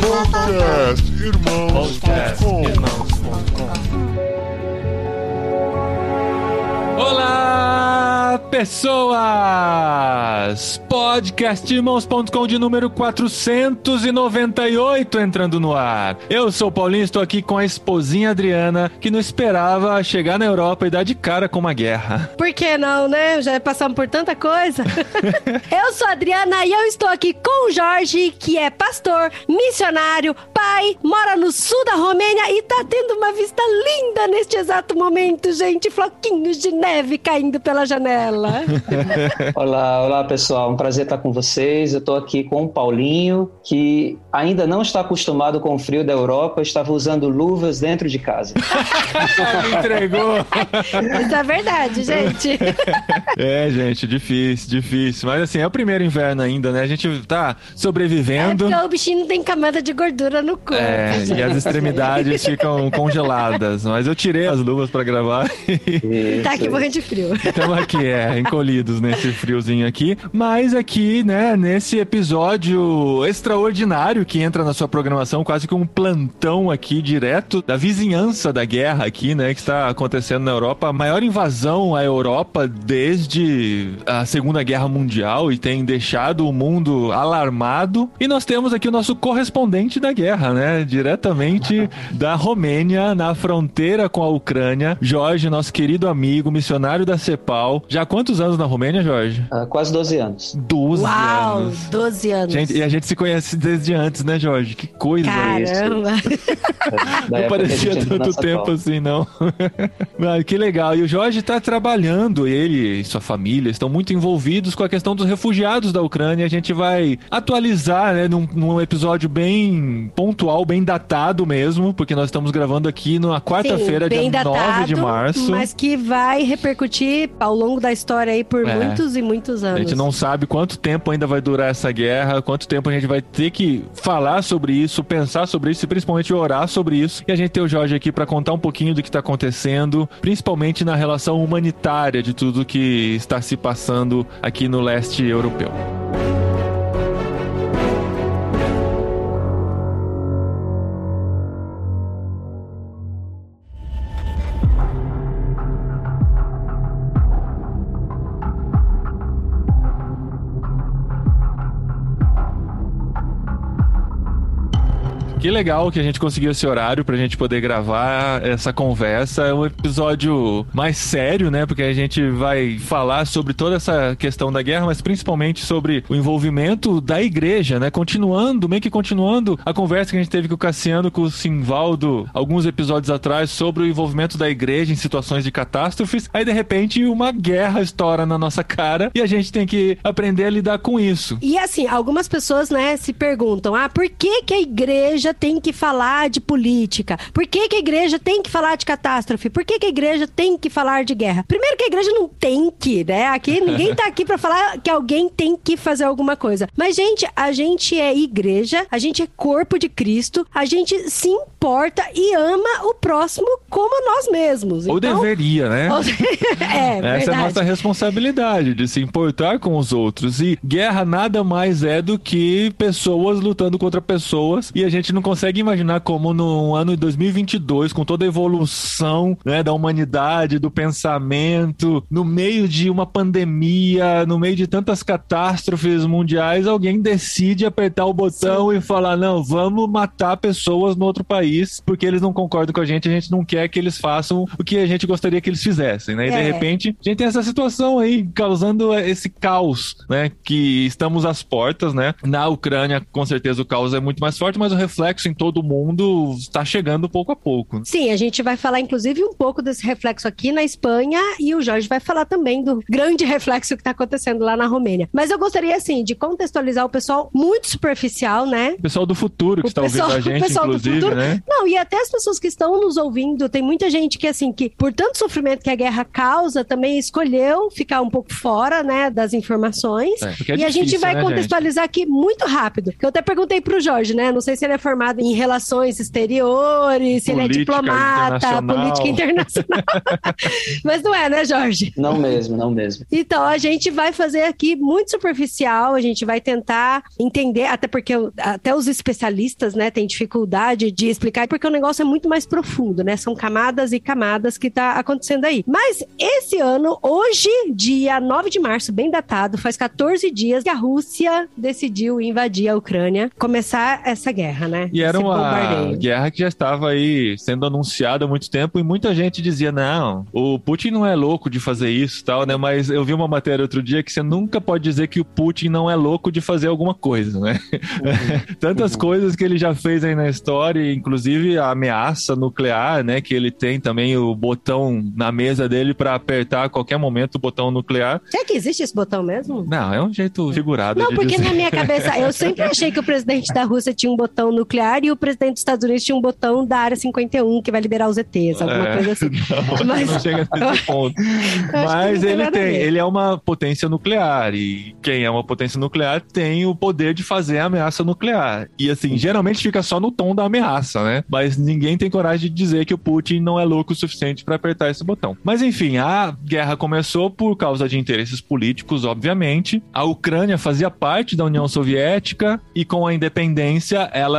Podcast Irmãos.com Olá, pessoas! Podcastirmãos.com de número 498 entrando no ar. Eu sou o Paulinho, estou aqui com a esposinha Adriana, que não esperava chegar na Europa e dar de cara com uma guerra. Por que não, né? Já passamos por tanta coisa. eu sou a Adriana e eu estou aqui com o Jorge, que é pastor, missionário, pai, mora no sul da Romênia e tá tendo uma vista linda neste exato momento, gente. Floquinhos de neve caindo pela janela. Olá, olá pessoal, um prazer estar com vocês. Eu estou aqui com o Paulinho, que ainda não está acostumado com o frio da Europa, estava usando luvas dentro de casa. Me entregou! Isso é verdade, gente. É, gente, difícil, difícil. Mas assim, é o primeiro inverno ainda, né? A gente tá É sobrevivendo. porque o bichinho não tem camada de gordura no corpo. É, e as extremidades ficam congeladas. Mas eu tirei as luvas pra gravar e Tá aqui morrendo de frio. estamos aqui, é, encolhidos nesse friozinho aqui. Mas aqui, né, nesse episódio extraordinário que entra na sua programação, quase que um plantão aqui direto da vizinhança da guerra aqui, né, que está acontecendo na Europa. A maior invasão à Europa desde a Segunda Guerra Mundial e tem deixado o mundo alarmado. E nós temos aqui o nosso correspondente da guerra, né, diretamente da Romênia, na fronteira com a Ucrânia, Jorge, nosso querido amigo, missionário da CEPAL. Já há quantos anos na Romênia, Jorge? Há quase 12 anos. 12 Uau, anos. 12 anos. Gente, e a gente se conhece desde antes, né, Jorge? Que coisa. Caramba. Da Não a parecia tanto tempo assim, não. Ah, que legal. E o Jorge está trabalhando, ele e sua família estão muito envolvidos com a questão dos refugiados da Ucrânia. A gente vai atualizar, né, num, num episódio bem pontual, bem datado mesmo, porque nós estamos gravando aqui na quarta-feira, dia bem 9 de datado, março. Mas que vai repercutir ao longo da história aí por É. muitos e muitos anos. A gente não sabe quanto tempo ainda vai durar essa guerra, quanto tempo a gente vai ter que falar sobre isso, pensar sobre isso e principalmente orar sobre isso. E a gente tem o Jorge aqui para contar um pouquinho do que está acontecendo, principalmente na relação humanitária de tudo que está se passando aqui no leste europeu. Que legal que a gente conseguiu esse horário pra gente poder gravar essa conversa. É um episódio mais sério, né? Porque a gente vai falar sobre toda essa questão da guerra, mas principalmente sobre o envolvimento da igreja, né? Continuando, meio que continuando a conversa que a gente teve com o Cassiano, com o Simvaldo, alguns episódios atrás, sobre o envolvimento da igreja em situações de catástrofes. Aí, de repente, uma guerra estoura na nossa cara e a gente tem que aprender a lidar com isso. E assim, algumas pessoas, né, se perguntam: ah, por que, que a igreja tem que falar de política? Por que, que a igreja tem que falar de catástrofe? Por que, que a igreja tem que falar de guerra? Primeiro que a igreja não tem que, né? Aqui ninguém tá aqui pra falar que alguém tem que fazer alguma coisa. Mas, gente, a gente é igreja, a gente é corpo de Cristo, a gente se importa e ama o próximo como nós mesmos. Ou Então- deveria, né? é, Essa é a verdade. nossa responsabilidade de se importar com os outros. E guerra nada mais é do que pessoas lutando contra pessoas. E a gente não consegue imaginar como no ano de 2022, com toda a evolução né, da humanidade, do pensamento, no meio de uma pandemia, no meio de tantas catástrofes mundiais, alguém decide apertar o botão e falar: não, vamos matar pessoas no outro país porque eles não concordam com a gente, a gente não quer que eles façam o que a gente gostaria que eles fizessem, né? E de É. repente a gente tem essa situação aí causando esse caos, né? Que estamos às portas, né? Na Ucrânia, com certeza o caos é muito mais forte, mas o reflexo em todo o mundo está chegando pouco a pouco. Sim, a gente vai falar inclusive um pouco desse reflexo aqui na Espanha e o Jorge vai falar também do grande reflexo que está acontecendo lá na Romênia. Mas eu gostaria, assim, de contextualizar o pessoal muito superficial, né? O pessoal do futuro que O está pessoal- ouvindo a o gente, pessoal do inclusive, futuro. né? Não, e até as pessoas que estão nos ouvindo, tem muita gente que, assim, que por tanto sofrimento que a guerra causa, também escolheu ficar um pouco fora, né, das informações. É, é e a gente difícil, vai né, gente? contextualizar aqui muito rápido. Eu até perguntei pro Jorge, né? Não sei se ele é formado formado em relações exteriores, se ele é Política diplomata, internacional. política internacional. Mas não é, né, Jorge? Não mesmo, não mesmo. Então, a gente vai fazer aqui muito superficial, a gente vai tentar entender, até porque até os especialistas, né, têm dificuldade de explicar, porque o negócio é muito mais profundo, né? São camadas e camadas que tá acontecendo aí. Mas esse ano, hoje, dia 9 de março, bem datado, faz 14 dias que a Rússia decidiu invadir a Ucrânia, começar essa guerra, né? E era uma guerra que já estava aí sendo anunciada há muito tempo e muita gente dizia: não, o Putin não é louco de fazer isso e tal, né? Mas eu vi uma matéria outro dia que você nunca pode dizer que o Putin não é louco de fazer alguma coisa, né? Tantas Uhum. coisas que ele já fez aí na história, inclusive a ameaça nuclear, né? Que ele tem também o botão na mesa dele para apertar a qualquer momento o botão nuclear. Será que existe esse botão mesmo? Não, é um jeito figurado Não, de porque dizer. na minha cabeça, eu sempre achei que o presidente da Rússia tinha um botão nuclear e o presidente dos Estados Unidos tinha um botão da área 51 que vai liberar os ETs, alguma É, coisa assim. Não, Mas- não chega nesse ponto. que Mas tem ele a tem, ele é uma potência nuclear e quem é uma potência nuclear tem o poder de fazer a ameaça nuclear. E assim, geralmente fica só no tom da ameaça, né? Mas ninguém tem coragem de dizer que o Putin não é louco o suficiente para apertar esse botão. Mas enfim, a guerra começou por causa de interesses políticos, obviamente. A Ucrânia fazia parte da União Soviética e com a independência ela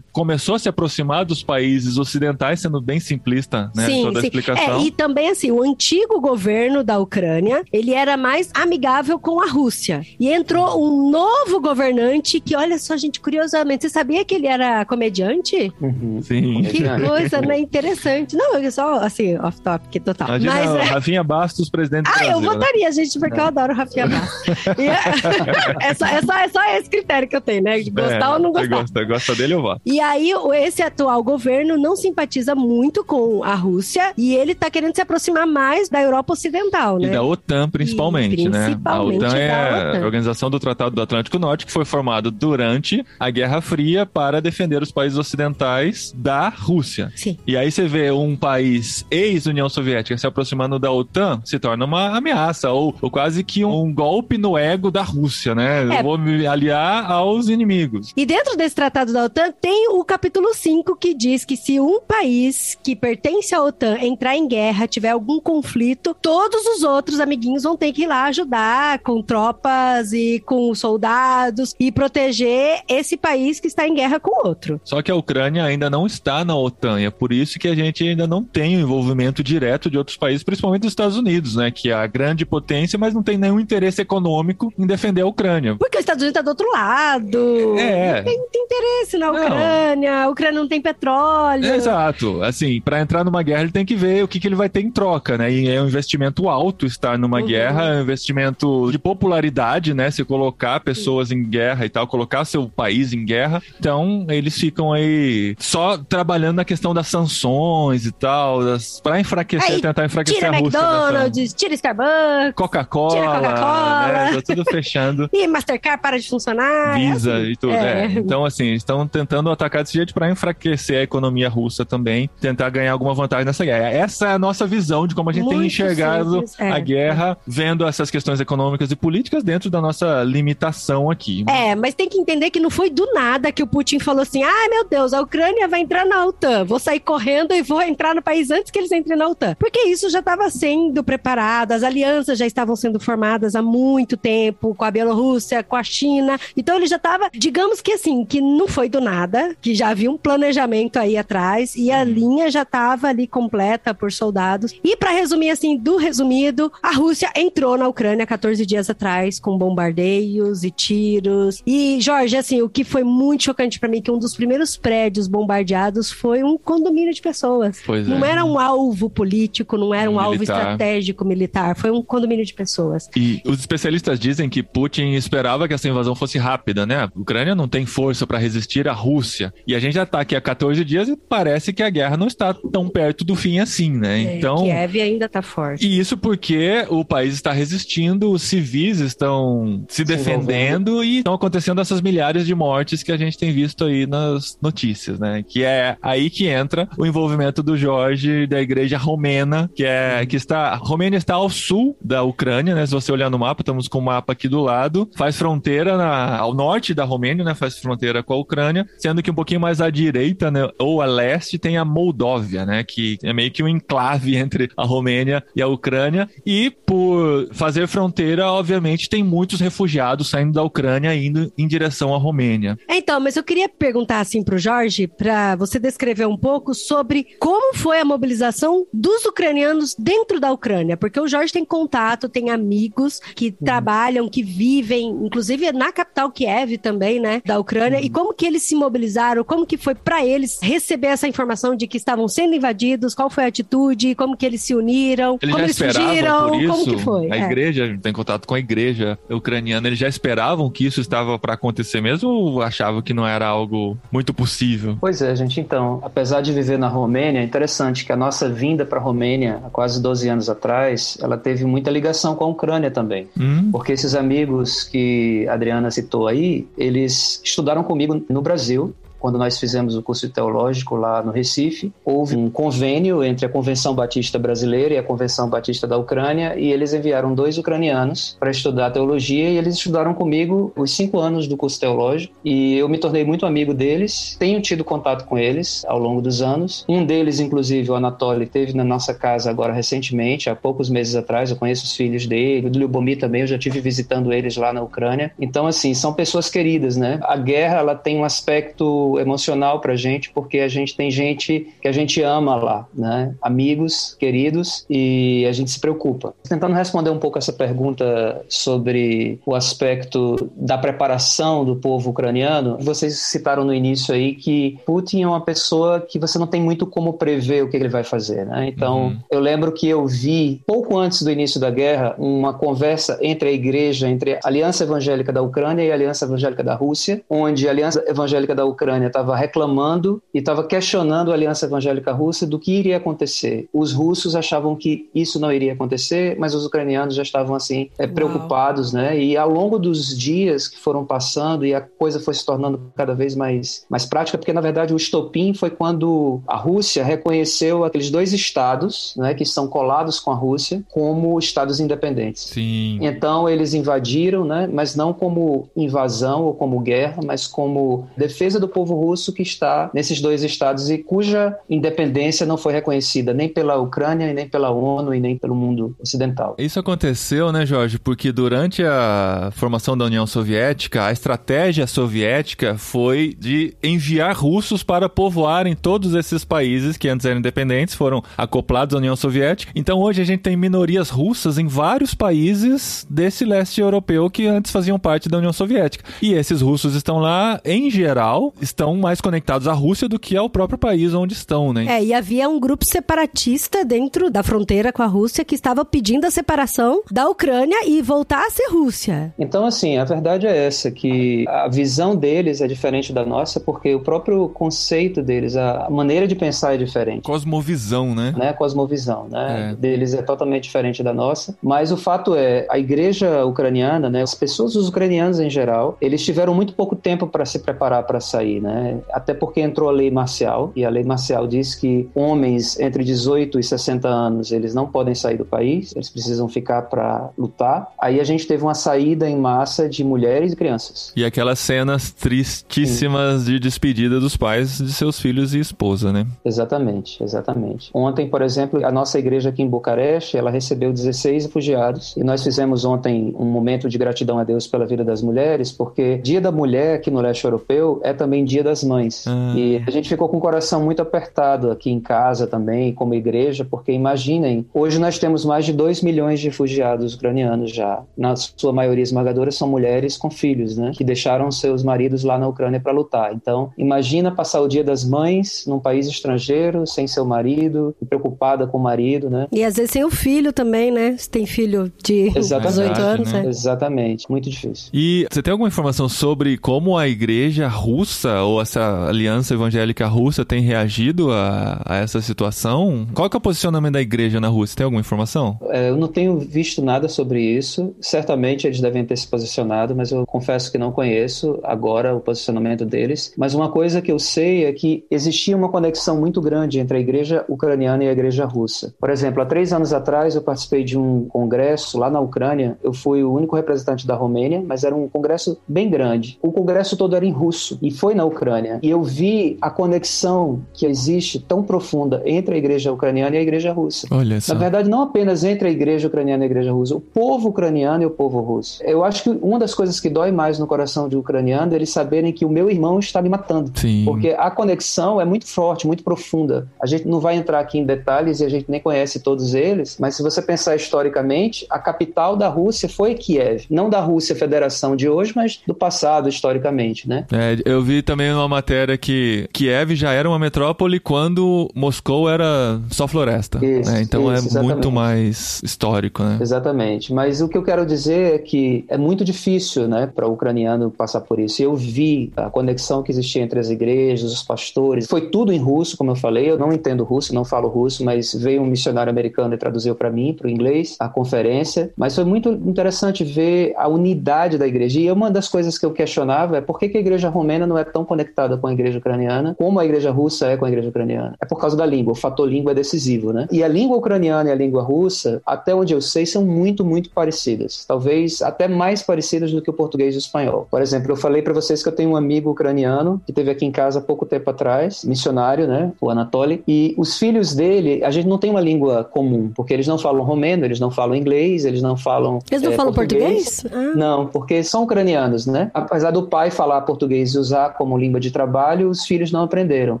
começou a se aproximar dos países ocidentais, sendo bem simplista, né? Sim, Toda a sim. explicação. É, e também assim, o antigo governo da Ucrânia, ele era mais amigável com a Rússia. E entrou um novo governante que, olha só, gente, curiosamente, você sabia que ele era comediante? Uhum. Sim. Que coisa, né? Interessante. Não, é só assim, off-topic total. Imagina Mas o é, Rafinha Bastos, presidente do Ah, eu né? votaria, gente, porque eu adoro o Rafinha Bastos. E é, é, só, é, só, é só esse critério que eu tenho, né? De gostar É, ou não você gostar. Gosta, gosta dele, eu voto. E aí, esse atual governo não simpatiza muito com a Rússia e ele tá querendo se aproximar mais da Europa Ocidental, E né? da OTAN, principalmente, E né? principalmente a OTAN é OTAN. a Organização do Tratado do Atlântico Norte, que foi formada durante a Guerra Fria para defender os países ocidentais da Rússia. Sim. E aí você vê um país ex-União Soviética se aproximando da OTAN, se torna uma ameaça, ou, ou quase que um, golpe no ego da Rússia, né? É. Eu vou me aliar aos inimigos. E dentro desse tratado da OTAN tem o capítulo 5 que diz que se um país que pertence à OTAN entrar em guerra, tiver algum conflito, todos os outros amiguinhos vão ter que ir lá ajudar com tropas e com soldados e proteger esse país que está em guerra com o outro. Só que a Ucrânia ainda não está na OTAN, e é por isso que a gente ainda não tem o envolvimento direto de outros países, principalmente dos Estados Unidos, né? Que é a grande potência, mas não tem nenhum interesse econômico em defender a Ucrânia. Porque os Estados Unidos está do outro lado. É. Não tem, tem interesse na Não. Ucrânia. A Ucrânia não tem petróleo. Exato. Assim, para entrar numa guerra, ele tem que ver o que, que ele vai ter em troca, né? E é um investimento alto estar numa Uhum. guerra, é um investimento de popularidade, né? Se colocar pessoas em guerra e tal, colocar seu país em guerra. Então, eles ficam aí só trabalhando na questão das sanções e tal, das, para enfraquecer, Aí, tentar enfraquecer Tira a Rússia. nessa- McDonald's, tira Starbucks. Coca-Cola, Coca-Cola. né? Tá tudo fechando. E Mastercard para de funcionar. é Visa assim. e tudo. É. é. Então, assim, estão tentando atacar desse jeito para enfraquecer a economia russa também, tentar ganhar alguma vantagem nessa guerra. Essa é a nossa visão de como a gente tem Muito enxergado simples, é. a guerra, vendo essas questões econômicas e políticas dentro da nossa limitação aqui. É, mas tem que entender que não foi do nada que o Putin falou assim: ai meu Deus, a Ucrânia vai entrar na OTAN, vou sair correndo e vou entrar no país antes que eles entrem na OTAN. Porque isso já estava sendo preparado, as alianças já estavam sendo formadas há muito tempo com a Bielorrússia, com a China. Então ele já estava, digamos que assim, que não foi do nada, que já havia um planejamento aí atrás e a linha já estava ali completa por soldados. E para resumir assim, do resumido, a Rússia entrou na Ucrânia 14 dias atrás com bombardeios e tiros. E Jorge, assim, o que foi muito chocante para mim que um dos primeiros prédios bombardeados foi um condomínio de pessoas. Pois Não é. era um alvo político, não era um alvo Militar. estratégico militar, foi um condomínio de pessoas. E os especialistas dizem que Putin esperava que essa invasão fosse rápida, né? A Ucrânia não tem força para resistir à Rússia. E a gente já tá aqui há 14 dias e parece que a guerra não está tão perto do fim assim, né? Então. É, Kiev ainda tá forte. E isso porque o país está resistindo, os civis estão se defendendo e estão acontecendo essas milhares de mortes que a gente tem visto aí nas notícias, né? Que é aí que entra o envolvimento do Jorge da igreja romena, que é que está a Romênia está ao sul da Ucrânia, né? Se você olhar no mapa, estamos com o mapa aqui do lado, faz fronteira na- ao norte da Romênia, né? Faz fronteira com a Ucrânia sendo que um pouquinho mais à direita, né, ou a leste, tem a Moldóvia, né, que é meio que um enclave entre a Romênia e a Ucrânia. E por fazer fronteira, obviamente, tem muitos refugiados saindo da Ucrânia indo em direção à Romênia. Então, mas eu queria perguntar assim pro Jorge, para você descrever um pouco sobre como foi a mobilização dos ucranianos dentro da Ucrânia, porque o Jorge tem contato, tem amigos que uhum. trabalham, que vivem, inclusive na capital Kiev também, né, da Ucrânia, uhum. e como que eles se mobilizaram, como que foi para eles receber essa informação de que estavam sendo invadidos, qual foi a atitude, como que eles se uniram, eles como eles fugiram, por isso, como que foi? A é. igreja, tem contato com a igreja ucraniana, eles já esperavam que isso estava para acontecer mesmo ou achavam que não era algo muito possível? Pois é, gente, então, apesar de viver na Romênia, é interessante que a nossa vinda para a Romênia há quase 12 anos atrás, ela teve muita ligação com a Ucrânia também. Hum. Porque esses amigos que a Adriana citou aí, eles estudaram comigo no Brasil Brasil quando nós fizemos o curso teológico lá no Recife, houve um convênio entre a Convenção Batista Brasileira e a Convenção Batista da Ucrânia, e eles enviaram dois ucranianos para estudar teologia, e eles estudaram comigo os cinco anos do curso teológico, e eu me tornei muito amigo deles, tenho tido contato com eles ao longo dos anos. Um deles, inclusive, o Anatoly, teve na nossa casa agora recentemente, há poucos meses atrás, eu conheço os filhos dele, o do também, eu já tive visitando eles lá na Ucrânia. Então, assim, são pessoas queridas, né? A guerra, ela tem um aspecto emocional para a gente, porque a gente tem gente que a gente ama lá, né? Amigos, queridos, e a gente se preocupa. Tentando responder um pouco essa pergunta sobre o aspecto da preparação do povo ucraniano, vocês citaram no início aí que Putin é uma pessoa que você não tem muito como prever o que ele vai fazer, né? Então, uhum. eu lembro que eu vi, pouco antes do início da guerra, uma conversa entre a igreja, entre a Aliança Evangélica da Ucrânia e a Aliança Evangélica da Rússia, onde a Aliança Evangélica da Ucrânia Ucrânia estava reclamando e estava questionando a Aliança Evangélica Russa do que iria acontecer. Os russos achavam que isso não iria acontecer, mas os ucranianos já estavam assim é, preocupados, né? E ao longo dos dias que foram passando e a coisa foi se tornando cada vez mais mais prática, porque na verdade o estopim foi quando a Rússia reconheceu aqueles dois estados, né, que estão colados com a Rússia, como estados independentes. Sim. Então eles invadiram, né? Mas não como invasão ou como guerra, mas como defesa do povo povo russo que está nesses dois estados e cuja independência não foi reconhecida nem pela Ucrânia, nem pela ONU e nem pelo mundo ocidental. Isso aconteceu, né, Jorge? Porque durante a formação da União Soviética, a estratégia soviética foi de enviar russos para povoarem todos esses países que antes eram independentes, foram acoplados à União Soviética. Então hoje a gente tem minorias russas em vários países desse leste europeu que antes faziam parte da União Soviética. E esses russos estão lá, em geral, estão mais conectados à Rússia do que ao próprio país onde estão, né? É, e havia um grupo separatista dentro da fronteira com a Rússia que estava pedindo a separação da Ucrânia e voltar a ser Rússia. Então, assim, a verdade é essa, que a visão deles é diferente da nossa, porque o próprio conceito deles, a maneira de pensar é diferente. Cosmovisão, né? né? Cosmovisão, né? É. Deles é totalmente diferente da nossa. Mas o fato é, a igreja ucraniana, né? As pessoas, os ucranianos em geral, eles tiveram muito pouco tempo para se preparar para sair, né? Até porque entrou a lei marcial e a lei marcial diz que homens entre 18 e 60 anos eles não podem sair do país, eles precisam ficar para lutar. Aí a gente teve uma saída em massa de mulheres e crianças. E aquelas cenas tristíssimas Sim. de despedida dos pais de seus filhos e esposa, né? Exatamente, exatamente. Ontem, por exemplo, a nossa igreja aqui em Bucareste, ela recebeu 16 refugiados e nós fizemos ontem um momento de gratidão a Deus pela vida das mulheres, porque Dia da Mulher aqui no leste europeu é também Dia das Mães. Ah. E a gente ficou com o coração muito apertado aqui em casa também, como igreja, porque imaginem, hoje nós temos mais de 2 milhões de refugiados ucranianos já. Na sua maioria esmagadora são mulheres com filhos, né? Que deixaram seus maridos lá na Ucrânia para lutar. Então, imagina passar o Dia das Mães num país estrangeiro, sem seu marido, preocupada com o marido, né? E às vezes sem o filho também, né? Se tem filho de Exatamente, 18 anos, né? né? Exatamente, muito difícil. E você tem alguma informação sobre como a igreja russa ou essa aliança evangélica russa tem reagido a, a essa situação? Qual é o posicionamento da igreja na Rússia? Tem alguma informação? É, eu não tenho visto nada sobre isso. Certamente eles devem ter se posicionado, mas eu confesso que não conheço agora o posicionamento deles. Mas uma coisa que eu sei é que existia uma conexão muito grande entre a igreja ucraniana e a igreja russa. Por exemplo, há três anos atrás eu participei de um congresso lá na Ucrânia. Eu fui o único representante da Romênia, mas era um congresso bem grande. O congresso todo era em russo. E foi na Ucrânia e eu vi a conexão que existe tão profunda entre a igreja ucraniana e a igreja russa. Olha só. Na verdade, não apenas entre a igreja ucraniana e a igreja russa, o povo ucraniano e o povo russo. Eu acho que uma das coisas que dói mais no coração de um ucraniano é eles saberem que o meu irmão está me matando. Sim. Porque a conexão é muito forte, muito profunda. A gente não vai entrar aqui em detalhes e a gente nem conhece todos eles, mas se você pensar historicamente, a capital da Rússia foi Kiev. Não da Rússia Federação de hoje, mas do passado, historicamente, né? É, eu vi também uma matéria que Kiev já era uma metrópole quando Moscou era só floresta. Isso, né? Então isso, é exatamente. muito mais histórico, né? Exatamente. Mas o que eu quero dizer é que é muito difícil, né, para o ucraniano passar por isso. Eu vi a conexão que existia entre as igrejas, os pastores. Foi tudo em russo, como eu falei. Eu não entendo russo, não falo russo, mas veio um missionário americano e traduziu para mim, para o inglês, a conferência. Mas foi muito interessante ver a unidade da igreja. E uma das coisas que eu questionava é por que, que a igreja romena não é tão conectada com a igreja ucraniana como a igreja russa é com a igreja ucraniana. É por causa da língua. O fator língua é decisivo, né? E a língua ucraniana e a língua russa, até onde eu sei, são muito, muito parecidas. Talvez até mais parecidas do que o português e o espanhol. Por exemplo, eu falei para vocês que eu tenho um amigo ucraniano que teve aqui em casa há pouco tempo atrás, missionário, né? O Anatoly. E os filhos dele, a gente não tem uma língua comum, porque eles não falam romeno, eles não falam inglês, eles não falam. Eles não é, falam português? Ah. Não, porque são ucranianos, né? Apesar do pai falar português e usar como língua de trabalho, os filhos não aprenderam.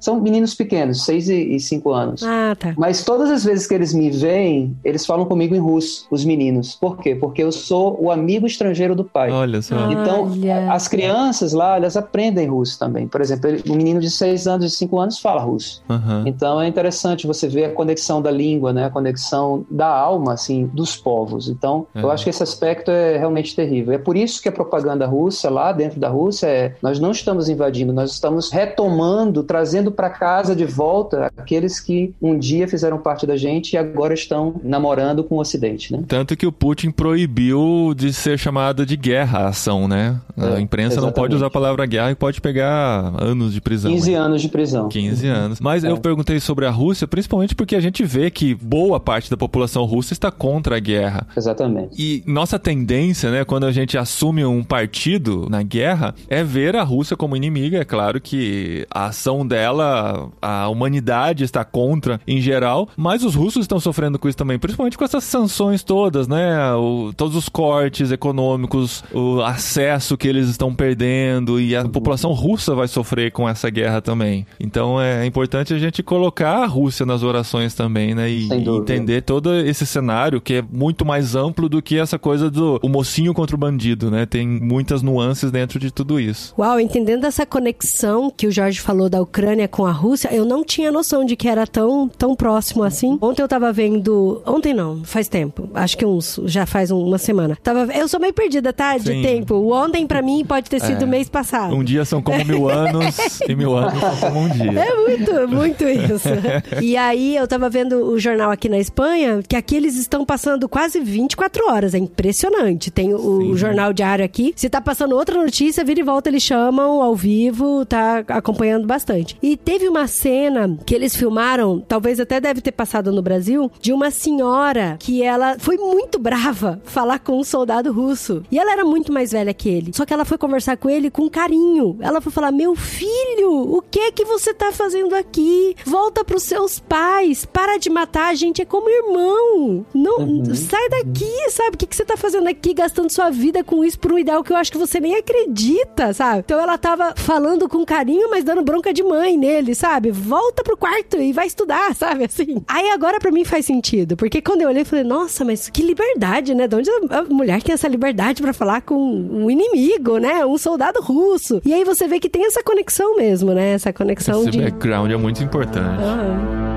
São meninos pequenos, 6 e 5 anos. Ah, tá. Mas todas as vezes que eles me veem, eles falam comigo em russo, os meninos. Por quê? Porque eu sou o amigo estrangeiro do pai. Olha só. Então, Olha. as crianças lá, elas aprendem russo também. Por exemplo, ele- um menino de 6 anos, de 5 anos, fala russo. Aham. Então, é interessante você ver a conexão da língua, né? A conexão da alma, assim, dos povos. Então, eu É. acho que esse aspecto é realmente terrível. É por isso que a propaganda russa, lá dentro da Rússia, é nós não estamos invadindo, nós estamos retomando, trazendo para casa de volta aqueles que um dia fizeram parte da gente e agora estão namorando com o Ocidente, né? Tanto que o Putin proibiu de ser chamada de guerra a ação, né? A É, imprensa não pode exatamente. usar a palavra guerra e pode pegar anos de prisão. 15 né? anos de prisão. 15 anos. Mas É. eu perguntei sobre a Rússia, principalmente porque a gente vê que boa parte da população russa está contra a guerra. Exatamente. E nossa tendência, né, quando a gente assume um partido na guerra, é ver a Rússia como inimiga. É claro que a ação dela, a humanidade está contra em geral, mas os russos estão sofrendo com isso também, principalmente com essas sanções todas, né? O- todos os cortes econômicos, o acesso que eles estão perdendo e a população russa vai sofrer com essa guerra também. Então é importante a gente colocar a Rússia nas orações também, né? E, e entender todo esse cenário que é muito mais amplo do que essa coisa do o mocinho contra o bandido, né? Tem muitas nuances dentro de tudo isso. Uau, entendendo essa conexão que o Jorge falou da Ucrânia com a Rússia, eu não tinha noção de que era tão, tão próximo assim. Ontem eu tava vendo. Ontem não, faz tempo. Acho que uns. Já faz um- uma semana. Tava, eu sou meio perdida, tá? De Sim. tempo. O ontem pra mim pode ter sido É. mês passado. Um dia são como mil anos e mil anos são como um dia. É muito, muito isso. e aí eu tava vendo o jornal aqui na Espanha, que aqui eles estão passando quase 24 horas. É impressionante. Tem o, Sim. o jornal diário aqui. Se tá passando outra notícia, vira e volta, eles chamam ao vivo, tá acompanhando bastante. E teve uma cena que eles filmaram, talvez até deve ter passado no Brasil, de uma senhora que ela foi muito brava falar com um soldado russo. E ela era muito mais velha que ele. Só que ela foi conversar com ele com carinho. Ela foi falar: Meu filho, o que é que você tá fazendo aqui? Volta pros seus pais. Para de matar a gente, é como irmão. Não, sai daqui, sabe? O que, que você tá fazendo aqui, gastando sua vida com isso por um ideal que eu acho que você nem acredita, sabe? Então ela tava falando com carinho, mas dando bronca de mãe nele, sabe? Volta pro quarto e vai estudar, sabe? Assim. Aí agora pra mim faz sentido, porque quando eu olhei, eu falei, nossa, mas que liberdade, né? De onde a mulher tem essa liberdade pra falar com um inimigo, né? Um soldado russo. E aí você vê que tem essa conexão mesmo, né? Essa conexão Esse de. background é muito importante. Ah.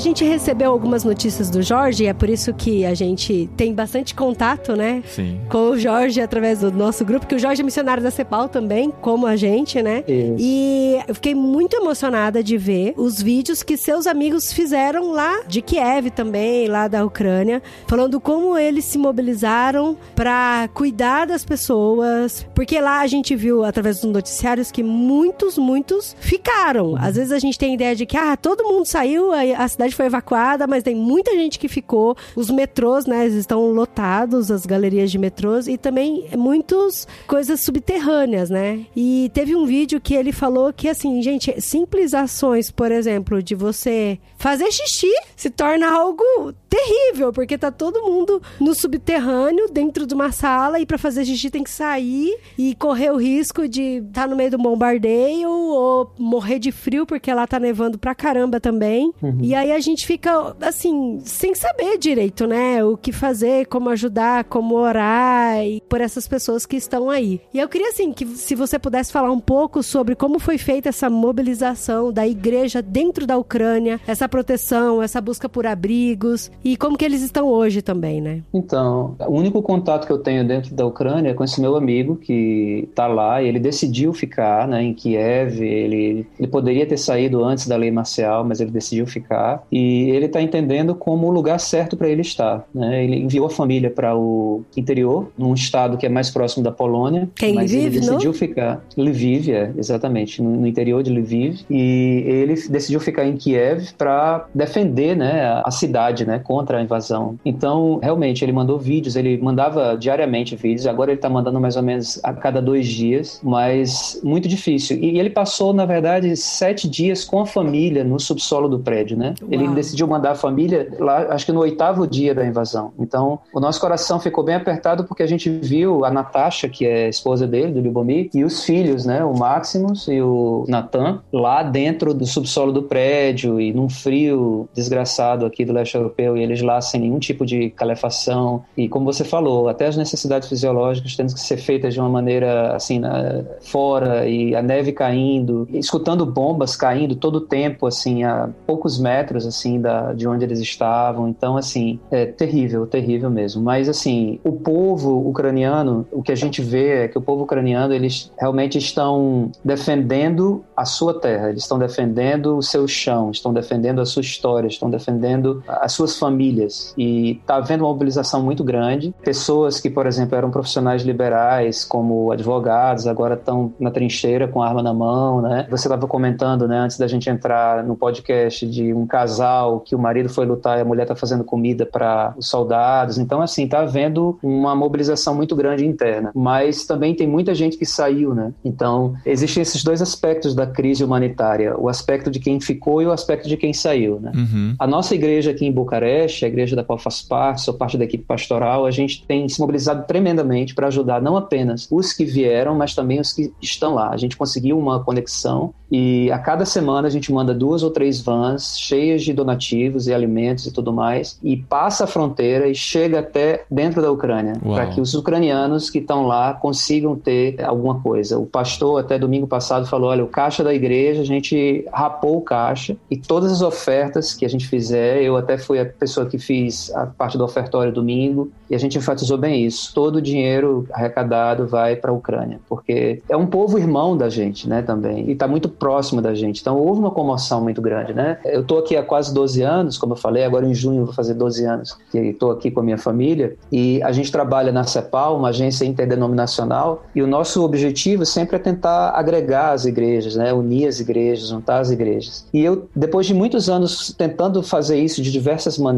Gente recebeu algumas notícias do Jorge, e é por isso que a gente tem bastante contato, né? Sim. Com o Jorge através do nosso grupo, que o Jorge é missionário da CEPAL também, como a gente, né? Isso. E eu fiquei muito emocionada de ver os vídeos que seus amigos fizeram lá de Kiev também, lá da Ucrânia, falando como eles se mobilizaram para cuidar das pessoas, porque lá a gente viu através dos noticiários que muitos, muitos ficaram. Às vezes a gente tem a ideia de que ah, todo mundo saiu, a cidade foi evacuada, mas tem muita gente que ficou. Os metrôs, né, estão lotados, as galerias de metrôs e também muitas coisas subterrâneas, né? E teve um vídeo que ele falou que assim, gente, simples ações, por exemplo, de você fazer xixi se torna algo terrível, porque tá todo mundo no subterrâneo, dentro de uma sala, e para fazer xixi tem que sair e correr o risco de estar tá no meio do bombardeio ou morrer de frio, porque lá tá nevando pra caramba também. Uhum. E aí a gente fica, assim, sem saber direito, né? O que fazer, como ajudar, como orar e por essas pessoas que estão aí. E eu queria, assim, que se você pudesse falar um pouco sobre como foi feita essa mobilização da igreja dentro da Ucrânia, essa proteção, essa busca por abrigos e como que eles estão hoje também, né? Então, o único contato que eu tenho dentro da Ucrânia é com esse meu amigo que está lá e ele decidiu ficar né, em Kiev. Ele, ele poderia ter saído antes da lei marcial, mas ele decidiu ficar. E ele está entendendo como o lugar certo para ele estar. Né? Ele enviou a família para o interior, num estado que é mais próximo da Polônia. Quem mas Lviv, ele decidiu não? ficar. Lviv, é, exatamente, no, no, interior de Lviv. E ele decidiu ficar em Kiev para defender né, a, a cidade né, contra a invasão. Então, realmente, ele mandou vídeos, ele mandava diariamente vídeos, agora ele está mandando mais ou menos a cada dois dias, mas muito difícil. E ele passou, na verdade, sete dias com a família no subsolo do prédio, né? Uau. Ele decidiu mandar a família lá, acho que no oitavo dia da invasão. Então, o nosso coração ficou bem apertado porque a gente viu a Natasha, que é a esposa dele, do Libomir, e os filhos, né? O Maximus e o Nathan, lá dentro do subsolo do prédio e num frio desgraçado aqui do leste europeu eles lá sem nenhum tipo de calefação. E como você falou, até as necessidades fisiológicas têm que ser feitas de uma maneira assim, na, fora e a neve caindo, escutando bombas caindo todo o tempo, assim, a poucos metros assim da, de onde eles estavam. Então, assim, é terrível, terrível mesmo. Mas assim, o povo ucraniano, o que a gente vê é que o povo ucraniano eles realmente estão defendendo a sua terra, eles estão defendendo o seu chão, estão defendendo a sua história, estão defendendo as suas famílias famílias. E está havendo uma mobilização muito grande. Pessoas que, por exemplo, eram profissionais liberais, como advogados, agora estão na trincheira com arma na mão, né? Você estava comentando, né, antes da gente entrar no podcast, de um casal que o marido foi lutar e a mulher está fazendo comida para os soldados. Então, assim, está havendo uma mobilização muito grande interna. Mas também tem muita gente que saiu, né? Então, existem esses dois aspectos da crise humanitária: o aspecto de quem ficou e o aspecto de quem saiu, né? Uhum. A nossa igreja aqui em Bucareste Nordeste, a igreja da qual faço parte, sou parte da equipe pastoral, a gente tem se mobilizado tremendamente para ajudar não apenas os que vieram, mas também os que estão lá. A gente conseguiu uma conexão e a cada semana a gente manda duas ou três vans cheias de donativos e alimentos e tudo mais, e passa a fronteira e chega até dentro da Ucrânia, para que os ucranianos que estão lá consigam ter alguma coisa. O pastor, até domingo passado, falou: olha, o caixa da igreja, a gente rapou o caixa e todas as ofertas que a gente fizer, eu até fui a pessoa que fiz a parte do ofertório domingo, e a gente enfatizou bem isso: todo o dinheiro arrecadado vai para a Ucrânia, porque é um povo irmão da gente, né, também, e está muito próximo da gente. Então houve uma comoção muito grande, né? Eu estou aqui há quase 12 anos, como eu falei, agora em junho vou fazer 12 anos que estou aqui com a minha família e a gente trabalha na CEPAL, uma agência interdenominacional, e o nosso objetivo sempre é tentar agregar as igrejas, né? Unir as igrejas, juntar as igrejas. E eu, depois de muitos anos tentando fazer isso de diversas maneiras,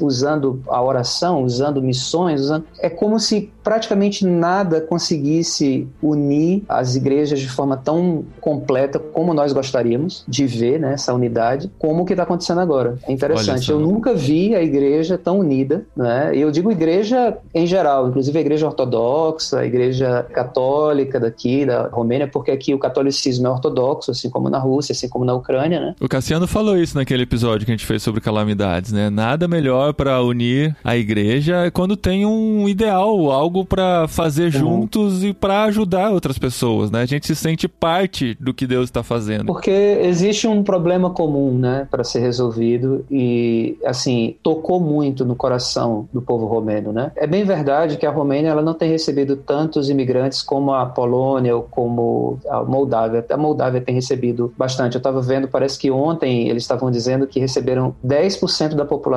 usando a oração, usando missões, usando... é como se praticamente nada conseguisse unir as igrejas de forma tão completa como nós gostaríamos de ver né, essa unidade, como o que está acontecendo agora. É interessante. Eu nunca vi a igreja tão unida, né? E eu digo igreja em geral, inclusive a igreja ortodoxa, a igreja católica daqui da Romênia, porque aqui o catolicismo é ortodoxo, assim como na Rússia, assim como na Ucrânia, né? O Cassiano falou isso naquele episódio que a gente fez sobre calamidades, né? Nada melhor para unir a igreja quando tem um ideal, algo para fazer juntos e para ajudar outras pessoas, né? A gente se sente parte do que Deus está fazendo. Porque existe um problema comum, né, para ser resolvido e assim tocou muito no coração do povo romeno, né? É bem verdade que a Romênia ela não tem recebido tantos imigrantes como a Polônia ou como a Moldávia. A Moldávia tem recebido bastante. Eu estava vendo, parece que ontem eles estavam dizendo que receberam 10% da população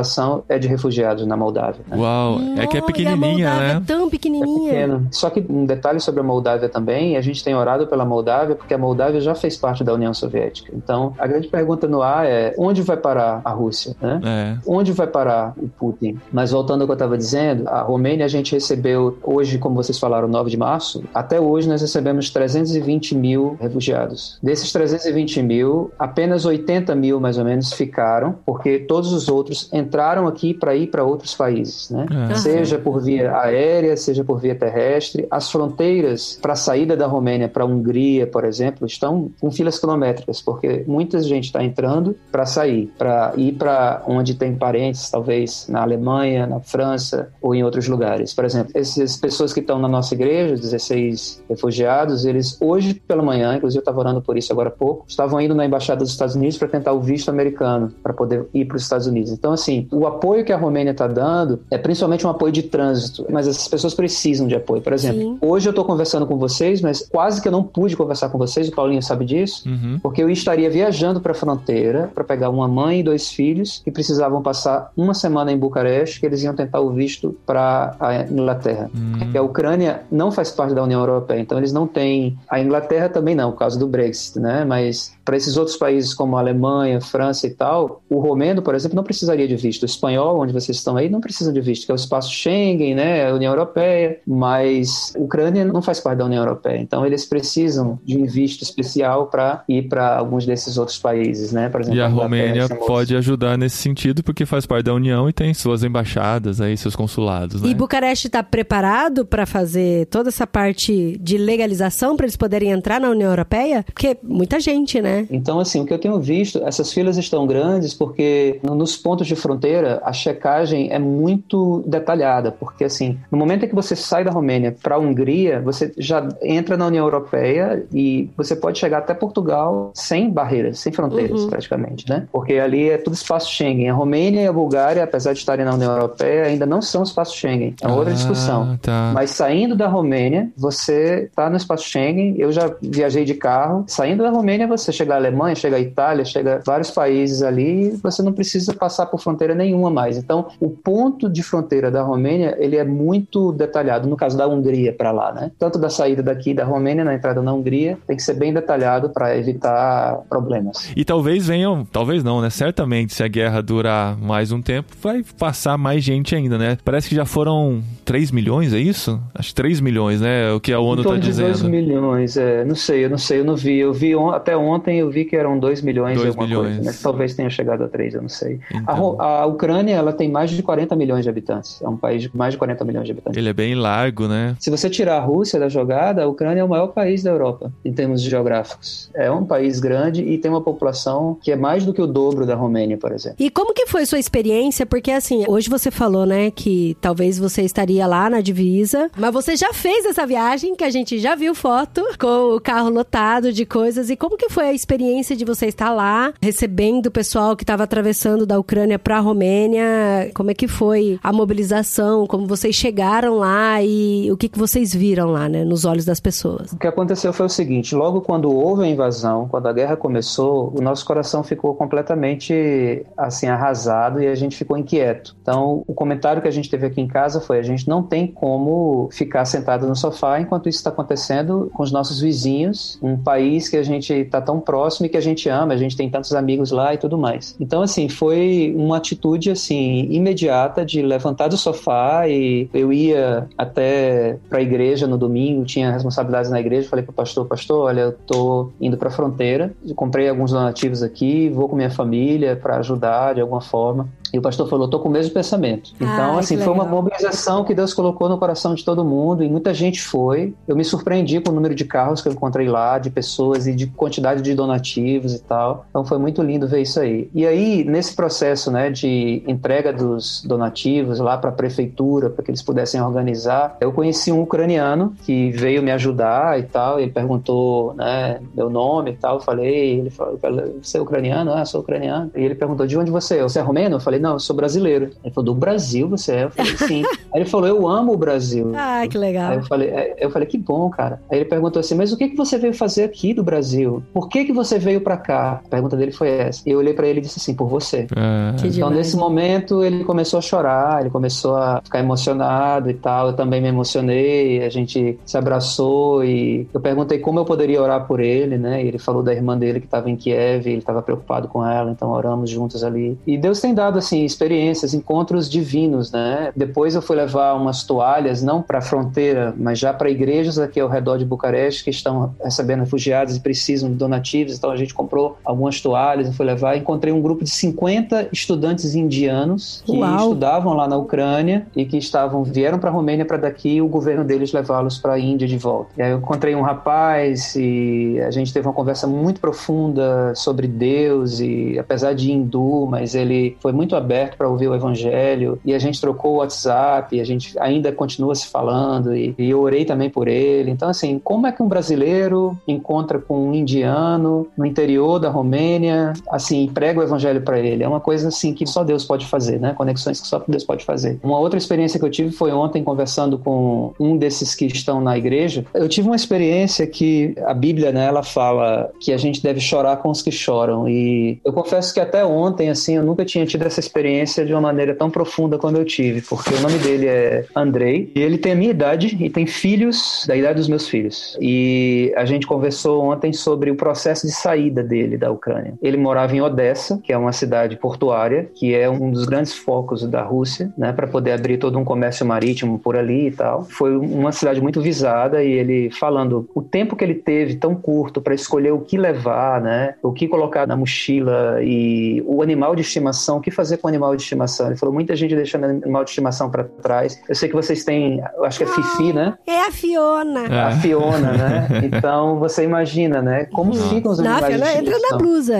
é de refugiados na Moldávia. Né? Uau, é que é pequenininha, né? É tão pequenininha. É Só que um detalhe sobre a Moldávia também, a gente tem orado pela Moldávia porque a Moldávia já fez parte da União Soviética. Então, a grande pergunta no ar é onde vai parar a Rússia, né? É. Onde vai parar o Putin? Mas voltando ao que eu estava dizendo, a Romênia a gente recebeu hoje, como vocês falaram, 9 de março, até hoje nós recebemos 320 mil refugiados. Desses 320 mil, apenas 80 mil mais ou menos ficaram, porque todos os outros entraram aqui para ir para outros países, né? É. Seja por via aérea, seja por via terrestre. As fronteiras para a saída da Romênia para a Hungria, por exemplo, estão com filas quilométricas, porque muita gente está entrando para sair, para ir para onde tem parentes, talvez na Alemanha, na França ou em outros lugares. Por exemplo, essas pessoas que estão na nossa igreja, 16 refugiados, eles hoje pela manhã, inclusive eu estava orando por isso agora há pouco, estavam indo na embaixada dos Estados Unidos para tentar o visto americano para poder ir para os Estados Unidos. Então, assim, o apoio que a Romênia está dando é principalmente um apoio de trânsito, mas essas pessoas precisam de apoio. Por exemplo, Sim. hoje eu estou conversando com vocês, mas quase que eu não pude conversar com vocês, o Paulinho sabe disso, uhum. porque eu estaria viajando para a fronteira para pegar uma mãe e dois filhos que precisavam passar uma semana em Bucareste, que eles iam tentar o visto para a Inglaterra. Uhum. a Ucrânia não faz parte da União Europeia, então eles não têm. A Inglaterra também não, por causa do Brexit, né? Mas para esses outros países como a Alemanha, França e tal, o romeno, por exemplo, não precisaria de visto. O espanhol, onde vocês estão aí, não precisa de visto, que é o espaço Schengen, né, a União Europeia, mas a Ucrânia não faz parte da União Europeia. Então eles precisam de um visto especial para ir para alguns desses outros países, né? Por exemplo, e a, a Romênia pode ajudar nesse sentido porque faz parte da União e tem suas embaixadas aí, seus consulados, né? E Bucareste está preparado para fazer toda essa parte de legalização para eles poderem entrar na União Europeia? Porque muita gente, né? Então, assim, o que eu tenho visto, essas filas estão grandes porque nos pontos de fronteira a checagem é muito detalhada, porque, assim, no momento em que você sai da Romênia para a Hungria, você já entra na União Europeia e você pode chegar até Portugal sem barreiras, sem fronteiras, uhum. praticamente, né? Porque ali é tudo espaço Schengen. A Romênia e a Bulgária, apesar de estarem na União Europeia, ainda não são espaço Schengen. É outra ah, discussão. Tá. Mas saindo da Romênia, você está no espaço Schengen. Eu já viajei de carro. Saindo da Romênia, você chega à Alemanha, chega à Itália, chega a vários países ali, você não precisa passar por fronteira nenhuma mais. Então, o ponto de fronteira da Romênia, ele é muito detalhado, no caso da Hungria para lá, né? Tanto da saída daqui da Romênia, na entrada na Hungria, tem que ser bem detalhado para evitar problemas. E talvez venham, talvez não, né? Certamente, se a guerra durar mais um tempo, vai passar mais gente ainda, né? Parece que já foram 3 milhões, é isso? Acho que 3 milhões, né? O que a ONU está dizendo. 2 milhões, é. Não sei, eu não sei, eu não vi. Eu vi on até ontem ontem eu vi que eram 2 milhões dois alguma milhões. coisa, né? Talvez tenha chegado a 3, eu não sei. Então. A, a, Ucrânia, ela tem mais de 40 milhões de habitantes. É um país de mais de 40 milhões de habitantes. Ele é bem largo, né? Se você tirar a Rússia da jogada, a Ucrânia é o maior país da Europa, em termos geográficos. É um país grande e tem uma população que é mais do que o dobro da Romênia, por exemplo. E como que foi sua experiência? Porque, assim, hoje você falou, né, que talvez você estaria lá na divisa, mas você já fez essa viagem, que a gente já viu foto, com o carro lotado de coisas. E como que foi a experiência de você está lá recebendo o pessoal que estava atravessando da Ucrânia para a Romênia. Como é que foi a mobilização? Como vocês chegaram lá e o que, que vocês viram lá, né, nos olhos das pessoas? O que aconteceu foi o seguinte: logo quando houve a invasão, quando a guerra começou, o nosso coração ficou completamente assim arrasado e a gente ficou inquieto. Então, o comentário que a gente teve aqui em casa foi: a gente não tem como ficar sentado no sofá enquanto isso está acontecendo com os nossos vizinhos, um país que a gente está tão próximo e que a gente ama, a gente tem tantos amigos lá e tudo mais. Então, assim, foi uma atitude, assim, imediata de levantar do sofá e eu ia até para a igreja no domingo, tinha responsabilidades na igreja, falei para o pastor, pastor, olha, eu tô indo para a fronteira, comprei alguns donativos aqui, vou com minha família para ajudar de alguma forma. E o pastor falou: estou com o mesmo pensamento. Então, assim, foi uma mobilização que Deus colocou no coração de todo mundo e muita gente foi. Eu me surpreendi com o número de carros que eu encontrei lá, de pessoas e de quantidade de donativos e tal. Então, foi muito lindo ver isso aí. E aí, nesse processo, né, de entrega dos donativos lá para a prefeitura, para que eles pudessem organizar. Eu conheci um ucraniano que veio me ajudar e tal. Ele perguntou, né, meu nome e tal. Eu falei, ele falou, você é ucraniano? Ah, sou ucraniano. E ele perguntou, de onde você é? Você é romeno? Eu falei, não, eu sou brasileiro. Ele falou, do Brasil você é? Eu falei, sim. Aí ele falou, eu amo o Brasil. Ah, que legal. Aí eu falei, eu falei, que bom, cara. Aí ele perguntou assim, mas o que, que você veio fazer aqui do Brasil? Por que, que você veio para cá? A pergunta dele foi essa. E eu olhei para ele e disse assim, por você. Ah. então, demais. nesse momento, ele começou a chorar, ele começou a ficar emocionado e tal. Eu também me emocionei, a gente se abraçou e eu perguntei como eu poderia orar por ele, né? E ele falou da irmã dele que estava em Kiev, ele estava preocupado com ela, então oramos juntos ali. E Deus tem dado, assim, experiências, encontros divinos, né? Depois eu fui levar umas toalhas, não para a fronteira, mas já para igrejas aqui ao redor de Bucareste que estão recebendo refugiados e precisam de donativos. Então a gente comprou algumas toalhas, eu fui levar. Encontrei um grupo de 50 estudantes indianos que Uau. estudavam lá na Ucrânia e que estavam vieram para a Romênia para daqui o governo deles levá-los para a Índia de volta. E aí eu encontrei um rapaz e a gente teve uma conversa muito profunda sobre Deus e apesar de hindu, mas ele foi muito aberto para ouvir o evangelho e a gente trocou o WhatsApp, a gente ainda continua se falando e, e eu orei também por ele. Então assim, como é que um brasileiro encontra com um indiano no interior da Romênia, assim, prega o evangelho para ele? É uma coisa assim que só Deus pode fazer, né? Conexões que só Deus pode fazer. Uma outra experiência que eu tive foi ontem conversando com um desses que estão na igreja. Eu tive uma experiência que a Bíblia, né, ela fala que a gente deve chorar com os que choram e eu confesso que até ontem assim, eu nunca tinha tido essa experiência de uma maneira tão profunda como eu tive, porque o nome dele é Andrei e ele tem a minha idade e tem filhos da idade dos meus filhos. E a gente conversou ontem sobre o processo de saída dele da Ucrânia. Ele morava em Odessa, que é uma cidade portuária, que é um dos grandes focos da Rússia, né, para poder abrir todo um comércio marítimo por ali e tal. Foi uma cidade muito visada e ele falando o tempo que ele teve tão curto para escolher o que levar, né, o que colocar na mochila e o animal de estimação, o que fazer com o animal de estimação. Ele falou muita gente deixando animal de estimação para trás. Eu sei que vocês têm, eu acho que é Fifi, né? É a Fiona. É. A Fiona, né? Então você imagina, né? Como ficam os Não, a animais de Fiona entra na estimação blusa.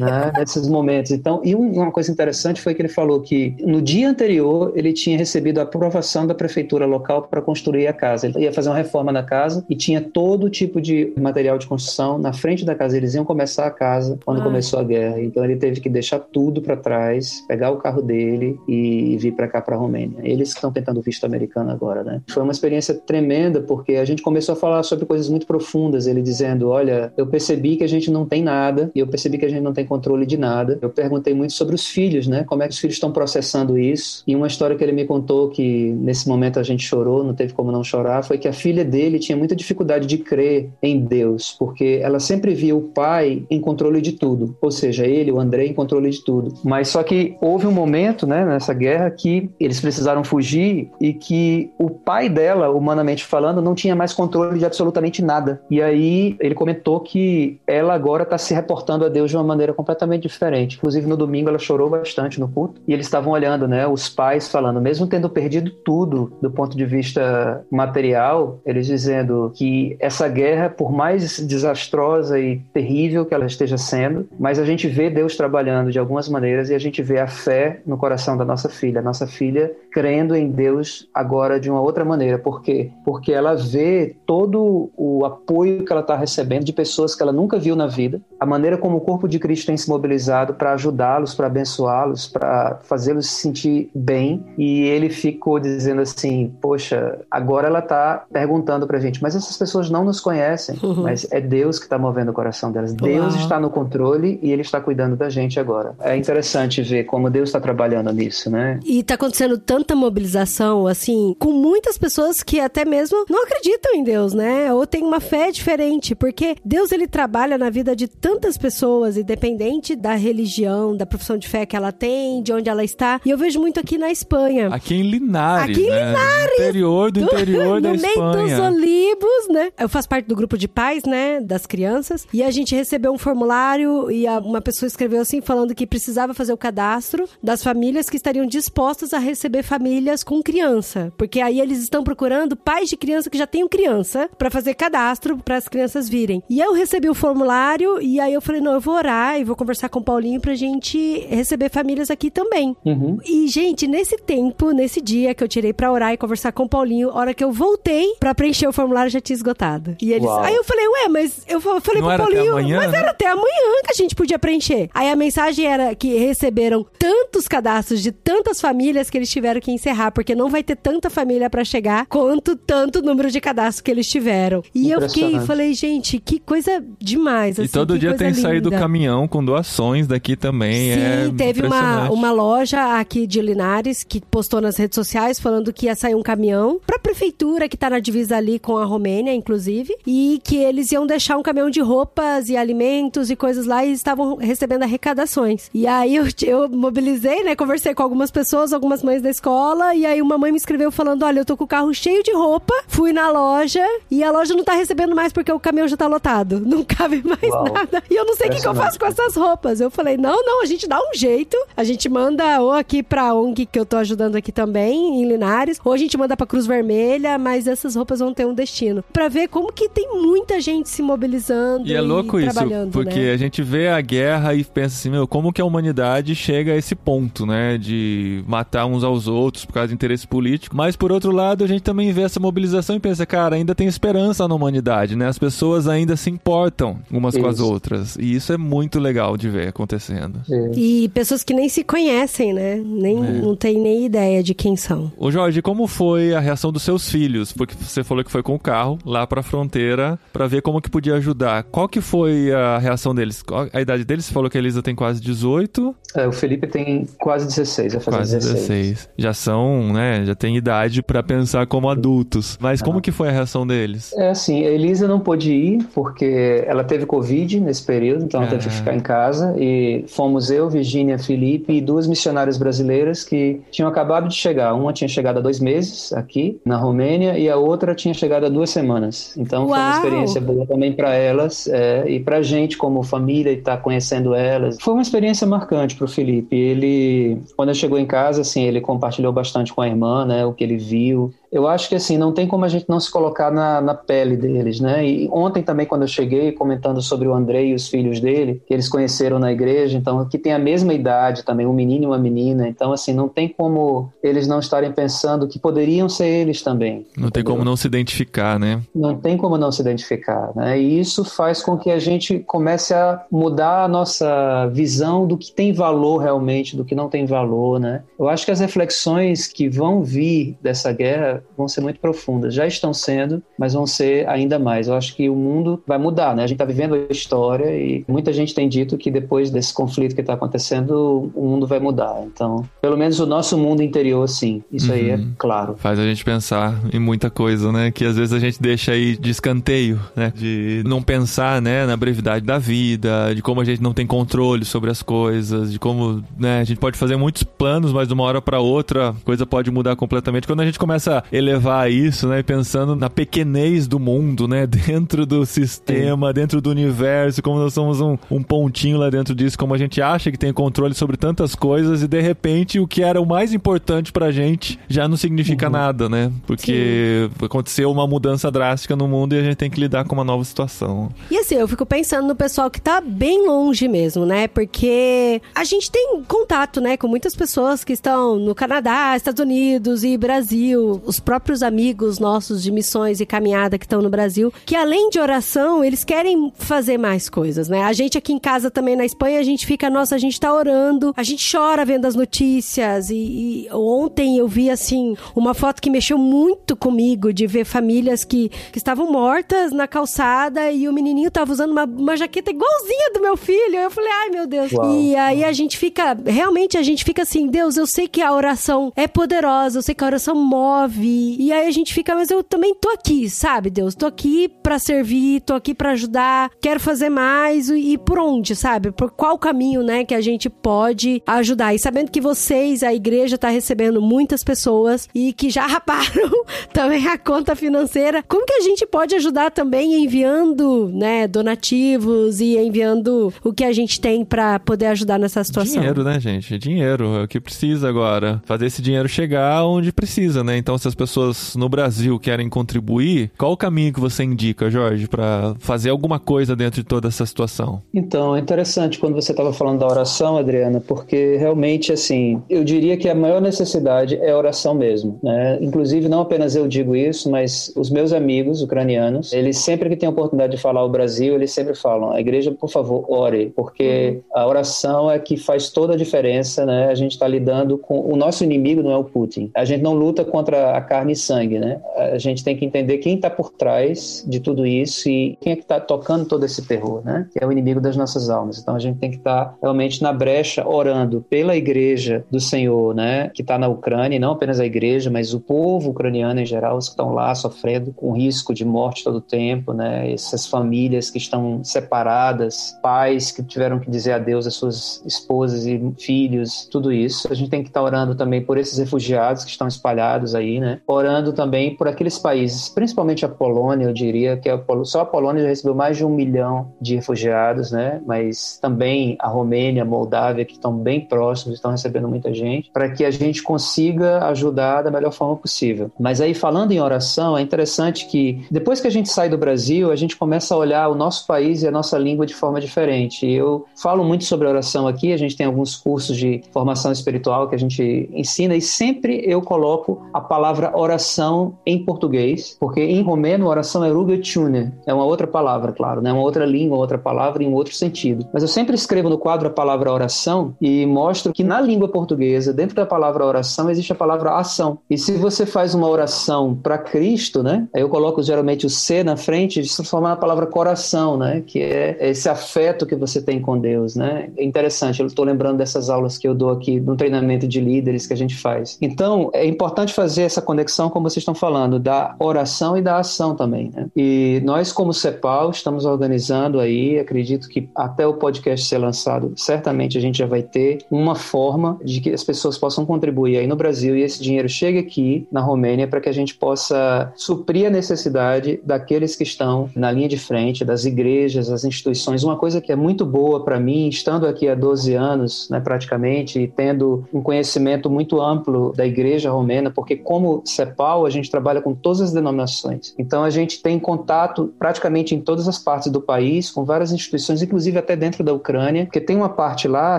né, nesses momentos. Então, e um- uma coisa interessante foi que ele falou que no dia anterior ele tinha recebido a aprovação da prefeitura local para construir a casa. Ele ia fazer uma reforma na casa e tinha todo tipo de material de construção na frente da casa. Eles iam começar a casa quando Ah. começou a guerra. Então ele teve que deixar tudo para trás, pegar o carro dele e vir para cá para Romênia. Eles estão tentando o visto americano agora, né? Foi uma experiência tremenda porque a gente começou a falar sobre coisas muito profundas. Ele dizendo, olha, eu percebi que a gente não tem nada e eu percebi que a gente não tem controle de nada. Eu perguntei muito sobre os filhos, né? Como é que os filhos estão processando isso? E uma história que ele me contou que nesse momento a gente chorou, não teve como não chorar, foi que a filha dele tinha muita dificuldade de crer em Deus, porque ela sempre via o pai em controle de tudo, ou seja, ele, o André, em controle de tudo. Mas só que houve um momento, né, nessa guerra que eles precisaram fugir e que o pai dela, humanamente falando, não tinha mais controle de absolutamente nada. E aí ele comentou que ela agora está se reportando a Deus de uma maneira completamente diferente. Inclusive no domingo ela chorou bastante no culto e eles estavam olhando, né, os pais falando, mesmo tendo perdido tudo do ponto de vista material, eles dizendo que essa guerra, por mais desastrosa e terrível que ela esteja sendo, mas a gente vê Deus trabalhando de algumas maneiras e a gente vê a fé no coração da nossa filha, nossa filha crendo em Deus agora de uma outra maneira. Por quê? Porque ela vê todo o apoio que ela está recebendo de pessoas que ela nunca viu na vida, a maneira como o corpo de Cristo tem se mobilizado para ajudá-los, para abençoá-los, para fazê-los se sentir bem. E ele ficou dizendo assim: Poxa, agora ela está perguntando para a gente, mas essas pessoas não nos conhecem, mas é Deus que está movendo o coração delas. Deus Uau. está no controle e ele está cuidando da gente agora. É interessante ver como Deus está trabalhando nisso, né? E tá acontecendo tanta mobilização, assim, com muitas pessoas que até mesmo não acreditam em Deus, né? Ou tem uma fé diferente, porque Deus ele trabalha na vida de tantas pessoas, independente da religião, da profissão de fé que ela tem, de onde ela está. E eu vejo muito aqui na Espanha. Aqui em Linares, Aqui em né? Interior do interior da no meio dos Espanha. olivos, né? Eu faço parte do grupo de pais, né? Das crianças. E a gente recebeu um formulário e uma pessoa escreveu assim, falando que precisava fazer o cadastro das famílias que estariam dispostas a receber famílias com criança. Porque aí eles estão procurando pais de criança que já tenham criança pra fazer cadastro para as crianças virem. E eu recebi o formulário e aí eu falei, não, eu vou orar e vou conversar com o Paulinho pra gente receber receber famílias aqui também. Uhum. E, gente, nesse tempo, nesse dia que eu tirei pra orar e conversar com o Paulinho, a hora que eu voltei pra preencher o formulário já tinha esgotado. E eles. Uau. Aí eu falei, ué, mas eu falei Não pro Paulinho, amanhã, mas né? era até amanhã que a gente podia preencher. Aí a mensagem era que receberam tantos cadastros de tantas famílias que eles tiveram que encerrar, porque não vai ter tanta família para chegar quanto tanto número de cadastros que eles tiveram. E eu fiquei, falei, gente, que coisa demais. Assim, e todo dia tem linda. saído caminhão com doações daqui também. Sim, é teve uma, uma loja aqui de Linares que postou nas redes sociais falando que ia sair um caminhão pra prefeitura que tá na divisa ali com a Romênia, inclusive, e que eles iam deixar um caminhão de roupas e alimentos e coisas lá e estavam recebendo arrecadações. E aí eu, eu mobilizei, né? Conversei com algumas pessoas, algumas mães da escola, e aí uma mãe me escreveu falando: olha, eu tô com o carro cheio de roupa, fui na loja e a loja não tá recebendo mais porque o caminhão já tá lotado. Não cabe mais Uau. nada. E eu não sei o que, que, eu faço com essas roupas. Eu falei: não, não, a gente dá um jeito. A gente manda ou aqui pra ONG que eu tô ajudando aqui também, em Linares, ou a gente manda pra Cruz Vermelha, mas essas roupas vão ter um destino. Pra ver como que tem muita gente se mobilizando. E é louco e isso, porque né? a gente vê a guerra e pensa assim, meu, como que a humanidade chega a esse ponto, né? De matar uns aos outros por causa de interesse político. Mas por outro lado, a gente também vê essa mobilização e pensa, cara, ainda tem esperança na humanidade, né? As pessoas ainda se importam umas isso. com as outras. E isso é muito legal de ver acontecendo. É. E pessoas que nem se conhecem, né? Nem, é. Não tem nem ideia de quem são. Ô Jorge, como foi a reação dos seus filhos? Porque você falou que foi com o carro lá pra fronteira para ver como que podia ajudar. Qual que foi a reação deles? A idade deles? Você falou que a Elisa tem quase 18. É, o Felipe tem quase 16, vai fazer quase 16. 16. Já são, né, já tem idade para pensar como adultos. Mas como ah. que foi a reação deles? É assim, a Elisa não pôde ir porque ela teve Covid nesse período, então ela teve que ah. ficar em casa e fomos eu, Virgínia, Felipe e duas missionárias brasileiras que tinham acabado de chegar. Uma tinha chegado há dois meses aqui na Romênia e a outra tinha chegado há duas semanas. Então Uau. foi uma experiência boa também para elas é, e para gente como família e estar tá conhecendo elas. Foi uma experiência marcante para o Felipe. Ele, quando chegou em casa, assim, ele compartilhou bastante com a irmã, né, o que ele viu eu acho que assim, não tem como a gente não se colocar na, na pele deles, né? E ontem também, quando eu cheguei comentando sobre o André e os filhos dele, que eles conheceram na igreja, então, que tem a mesma idade também, um menino e uma menina, então, assim, não tem como eles não estarem pensando que poderiam ser eles também. Não entendeu? tem como não se identificar, né? Não tem como não se identificar, né? E isso faz com que a gente comece a mudar a nossa visão do que tem valor realmente, do que não tem valor, né? Eu acho que as reflexões que vão vir dessa guerra vão ser muito profundas. Já estão sendo, mas vão ser ainda mais. Eu acho que o mundo vai mudar, né? A gente está vivendo a história e muita gente tem dito que depois desse conflito que está acontecendo, o mundo vai mudar. Então, pelo menos o nosso mundo interior, sim. Isso uhum. aí é uhum. claro. Faz a gente pensar em muita coisa, né? Que às vezes a gente deixa aí de escanteio, né? De não pensar, né? Na brevidade da vida, de como a gente não tem controle sobre as coisas, de como, né? A gente pode fazer muitos planos, mas de uma hora para outra, a coisa pode mudar completamente. Quando a gente começa elevar isso, né? Pensando na pequenez do mundo, né? Dentro do sistema, Sim. dentro do universo, como nós somos um, um pontinho lá dentro disso, como a gente acha que tem controle sobre tantas coisas e de repente o que era o mais importante pra gente já não significa uhum. nada, né? Porque Sim. aconteceu uma mudança drástica no mundo e a gente tem que lidar com uma nova situação. E assim, eu fico pensando no pessoal que tá bem longe mesmo, né? Porque a gente tem contato, né, com muitas pessoas que estão no Canadá, Estados Unidos e Brasil. Os próprios amigos nossos de missões e caminhada que estão no Brasil, que além de oração, eles querem fazer mais coisas, né? A gente aqui em casa também na Espanha, a gente fica, nossa, a gente tá orando, a gente chora vendo as notícias e, e ontem eu vi assim uma foto que mexeu muito comigo de ver famílias que, que estavam mortas na calçada e o menininho tava usando uma, uma jaqueta igualzinha do meu filho. Eu falei, ai meu Deus. Uau. E aí a gente fica, realmente a gente fica assim, Deus, eu sei que a oração é poderosa, eu sei que a oração move e, aí a gente fica, mas eu também tô aqui, sabe, Deus? Tô aqui para servir, tô aqui para ajudar, quero fazer mais e, e por onde, sabe? Por qual caminho, né, que a gente pode ajudar? E sabendo que vocês, a igreja, tá recebendo muitas pessoas e que já raparam também a conta financeira, como que a gente pode ajudar também enviando, né, donativos e enviando o que a gente tem para poder ajudar nessa situação? Dinheiro, né, gente? Dinheiro é o que precisa agora. Fazer esse dinheiro chegar onde precisa, né? Então, se as outras pessoas no Brasil querem contribuir, qual o caminho que você indica, Jorge, para fazer alguma coisa dentro de toda essa situação? Então, é interessante quando você estava falando da oração, Adriana, porque realmente, assim, eu diria que a maior necessidade é a oração mesmo. Né? Inclusive, não apenas eu digo isso, mas os meus amigos ucranianos, eles sempre que têm a oportunidade de falar o Brasil, eles sempre falam: a igreja, por favor, ore, porque a oração é que faz toda a diferença. Né? A gente está lidando com. O nosso inimigo não é o Putin. A gente não luta contra a carne e sangue. Né? A gente tem que entender quem está por trás de tudo isso e quem é que está tocando todo esse terror, né? que é o inimigo das nossas almas. Então a gente tem que estar tá realmente na brecha orando pela igreja do Senhor, né? que está na Ucrânia, e não apenas a igreja, mas o povo ucraniano em geral, os que estão lá sofrendo com risco de morte todo o tempo, né? essas famílias que estão separadas, pais que tiveram que dizer adeus às suas esposas e filhos, tudo isso. A gente tem que estar tá orando também por esses refugiados que estão espalhados aí, né? Orando também por aqueles países, principalmente a Polônia, eu diria que a Pol só a Polônia já recebeu mais de um milhão de refugiados, né? Mas também a Romênia, a Moldávia, que estão bem próximos, estão recebendo muita gente, para que a gente consiga ajudar da melhor forma possível. Mas aí, falando em oração, é interessante que depois que a gente sai do Brasil, a gente começa a olhar o nosso país e a nossa língua de forma diferente. Eu falo muito sobre oração aqui, a gente tem alguns cursos de formação espiritual que a gente ensina e sempre eu coloco a palavra oração em português, porque em romeno oração é rugatune, é uma outra palavra, claro, né? uma outra língua, outra palavra em um outro sentido. Mas eu sempre escrevo no quadro a palavra oração e mostro que na língua portuguesa, dentro da palavra oração, existe a palavra ação. E se você faz uma oração para Cristo, né? Eu coloco geralmente o C na frente, de transformar na palavra coração, né? Que é esse afeto que você tem com Deus, né? É interessante, eu estou lembrando dessas aulas que eu dou aqui no treinamento de líderes que a gente faz. Então, é importante fazer essa conexão, como vocês estão falando, da oração e da ação também, né? E nós, como CEPAL, estamos organizando aí, acredito que até o podcast ser lançado, certamente a gente já vai ter uma forma de que as pessoas possam contribuir aí no Brasil e esse dinheiro chegue aqui na Romênia para que a gente possa suprir a necessidade daqueles que estão na linha de frente, das igrejas, das instituições. Uma coisa que é muito boa para mim, estando aqui há 12 anos, né, praticamente, e tendo um conhecimento muito amplo da igreja romena, porque como CEPAL, a gente trabalha com todas as denominações. Então a gente tem contato praticamente em todas as partes do país, com várias instituições, inclusive até dentro da Ucrânia, porque tem uma parte lá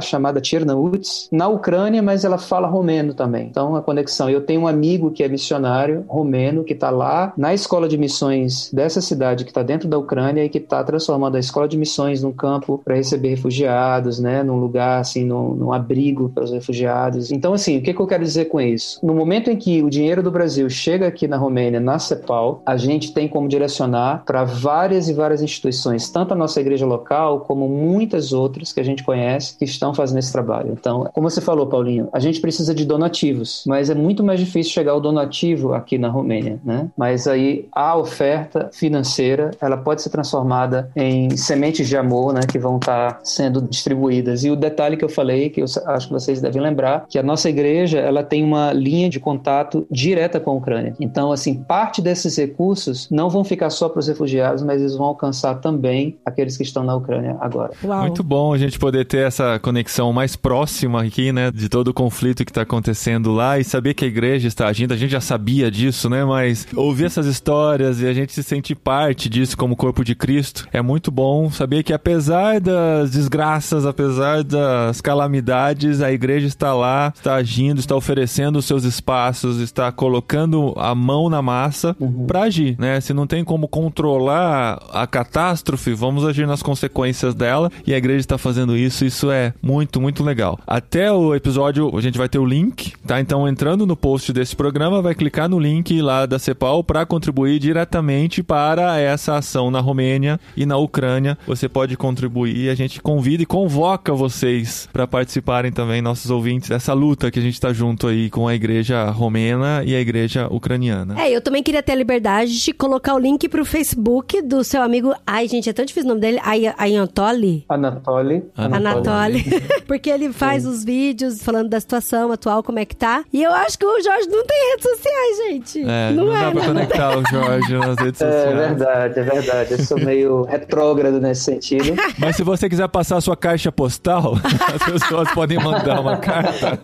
chamada Tchernauts, na Ucrânia, mas ela fala romeno também. Então a conexão. Eu tenho um amigo que é missionário romeno que está lá na escola de missões dessa cidade que está dentro da Ucrânia e que está transformando a escola de missões num campo para receber refugiados, né, num lugar assim, num, num abrigo para os refugiados. Então assim, o que, que eu quero dizer com isso? No momento em que o dinheiro do Brasil chega aqui na Romênia, na CEPAL, a gente tem como direcionar para várias e várias instituições, tanto a nossa igreja local como muitas outras que a gente conhece que estão fazendo esse trabalho. Então, como você falou, Paulinho, a gente precisa de donativos, mas é muito mais difícil chegar ao donativo aqui na Romênia, né? Mas aí a oferta financeira, ela pode ser transformada em sementes de amor, né, que vão estar sendo distribuídas. E o detalhe que eu falei, que eu acho que vocês devem lembrar, que a nossa igreja, ela tem uma linha de contato direta com a Ucrânia. Então, assim, parte desses recursos não vão ficar só para os refugiados, mas eles vão alcançar também aqueles que estão na Ucrânia agora. Uau. Muito bom a gente poder ter essa conexão mais próxima aqui, né, de todo o conflito que está acontecendo lá e saber que a igreja está agindo. A gente já sabia disso, né, mas ouvir essas histórias e a gente se sentir parte disso como corpo de Cristo é muito bom saber que apesar das desgraças, apesar das calamidades, a igreja está lá, está agindo, está oferecendo os seus espaços, está colocando a mão na massa uhum. para agir, né? Se não tem como controlar a catástrofe, vamos agir nas consequências dela e a igreja está fazendo isso, isso é muito, muito legal. Até o episódio, a gente vai ter o link, tá? Então, entrando no post desse programa, vai clicar no link lá da CEPAL para contribuir diretamente para essa ação na Romênia e na Ucrânia. Você pode contribuir, a gente convida e convoca vocês para participarem também, nossos ouvintes, dessa luta que a gente está junto aí com a igreja romena e a igreja ucraniana. É, eu também queria ter a liberdade de colocar o link pro Facebook do seu amigo. Ai, gente, é tão difícil o nome dele. Anatoly? Anatoly. Anatoly. Porque ele faz Sim. os vídeos falando da situação atual, como é que tá. E eu acho que o Jorge não tem redes sociais, gente. É, não, não é, dá pra conectar o Jorge nas redes é sociais. É verdade, é verdade. Eu sou meio retrógrado nesse sentido. Mas se você quiser passar a sua caixa postal, as pessoas podem mandar uma carta.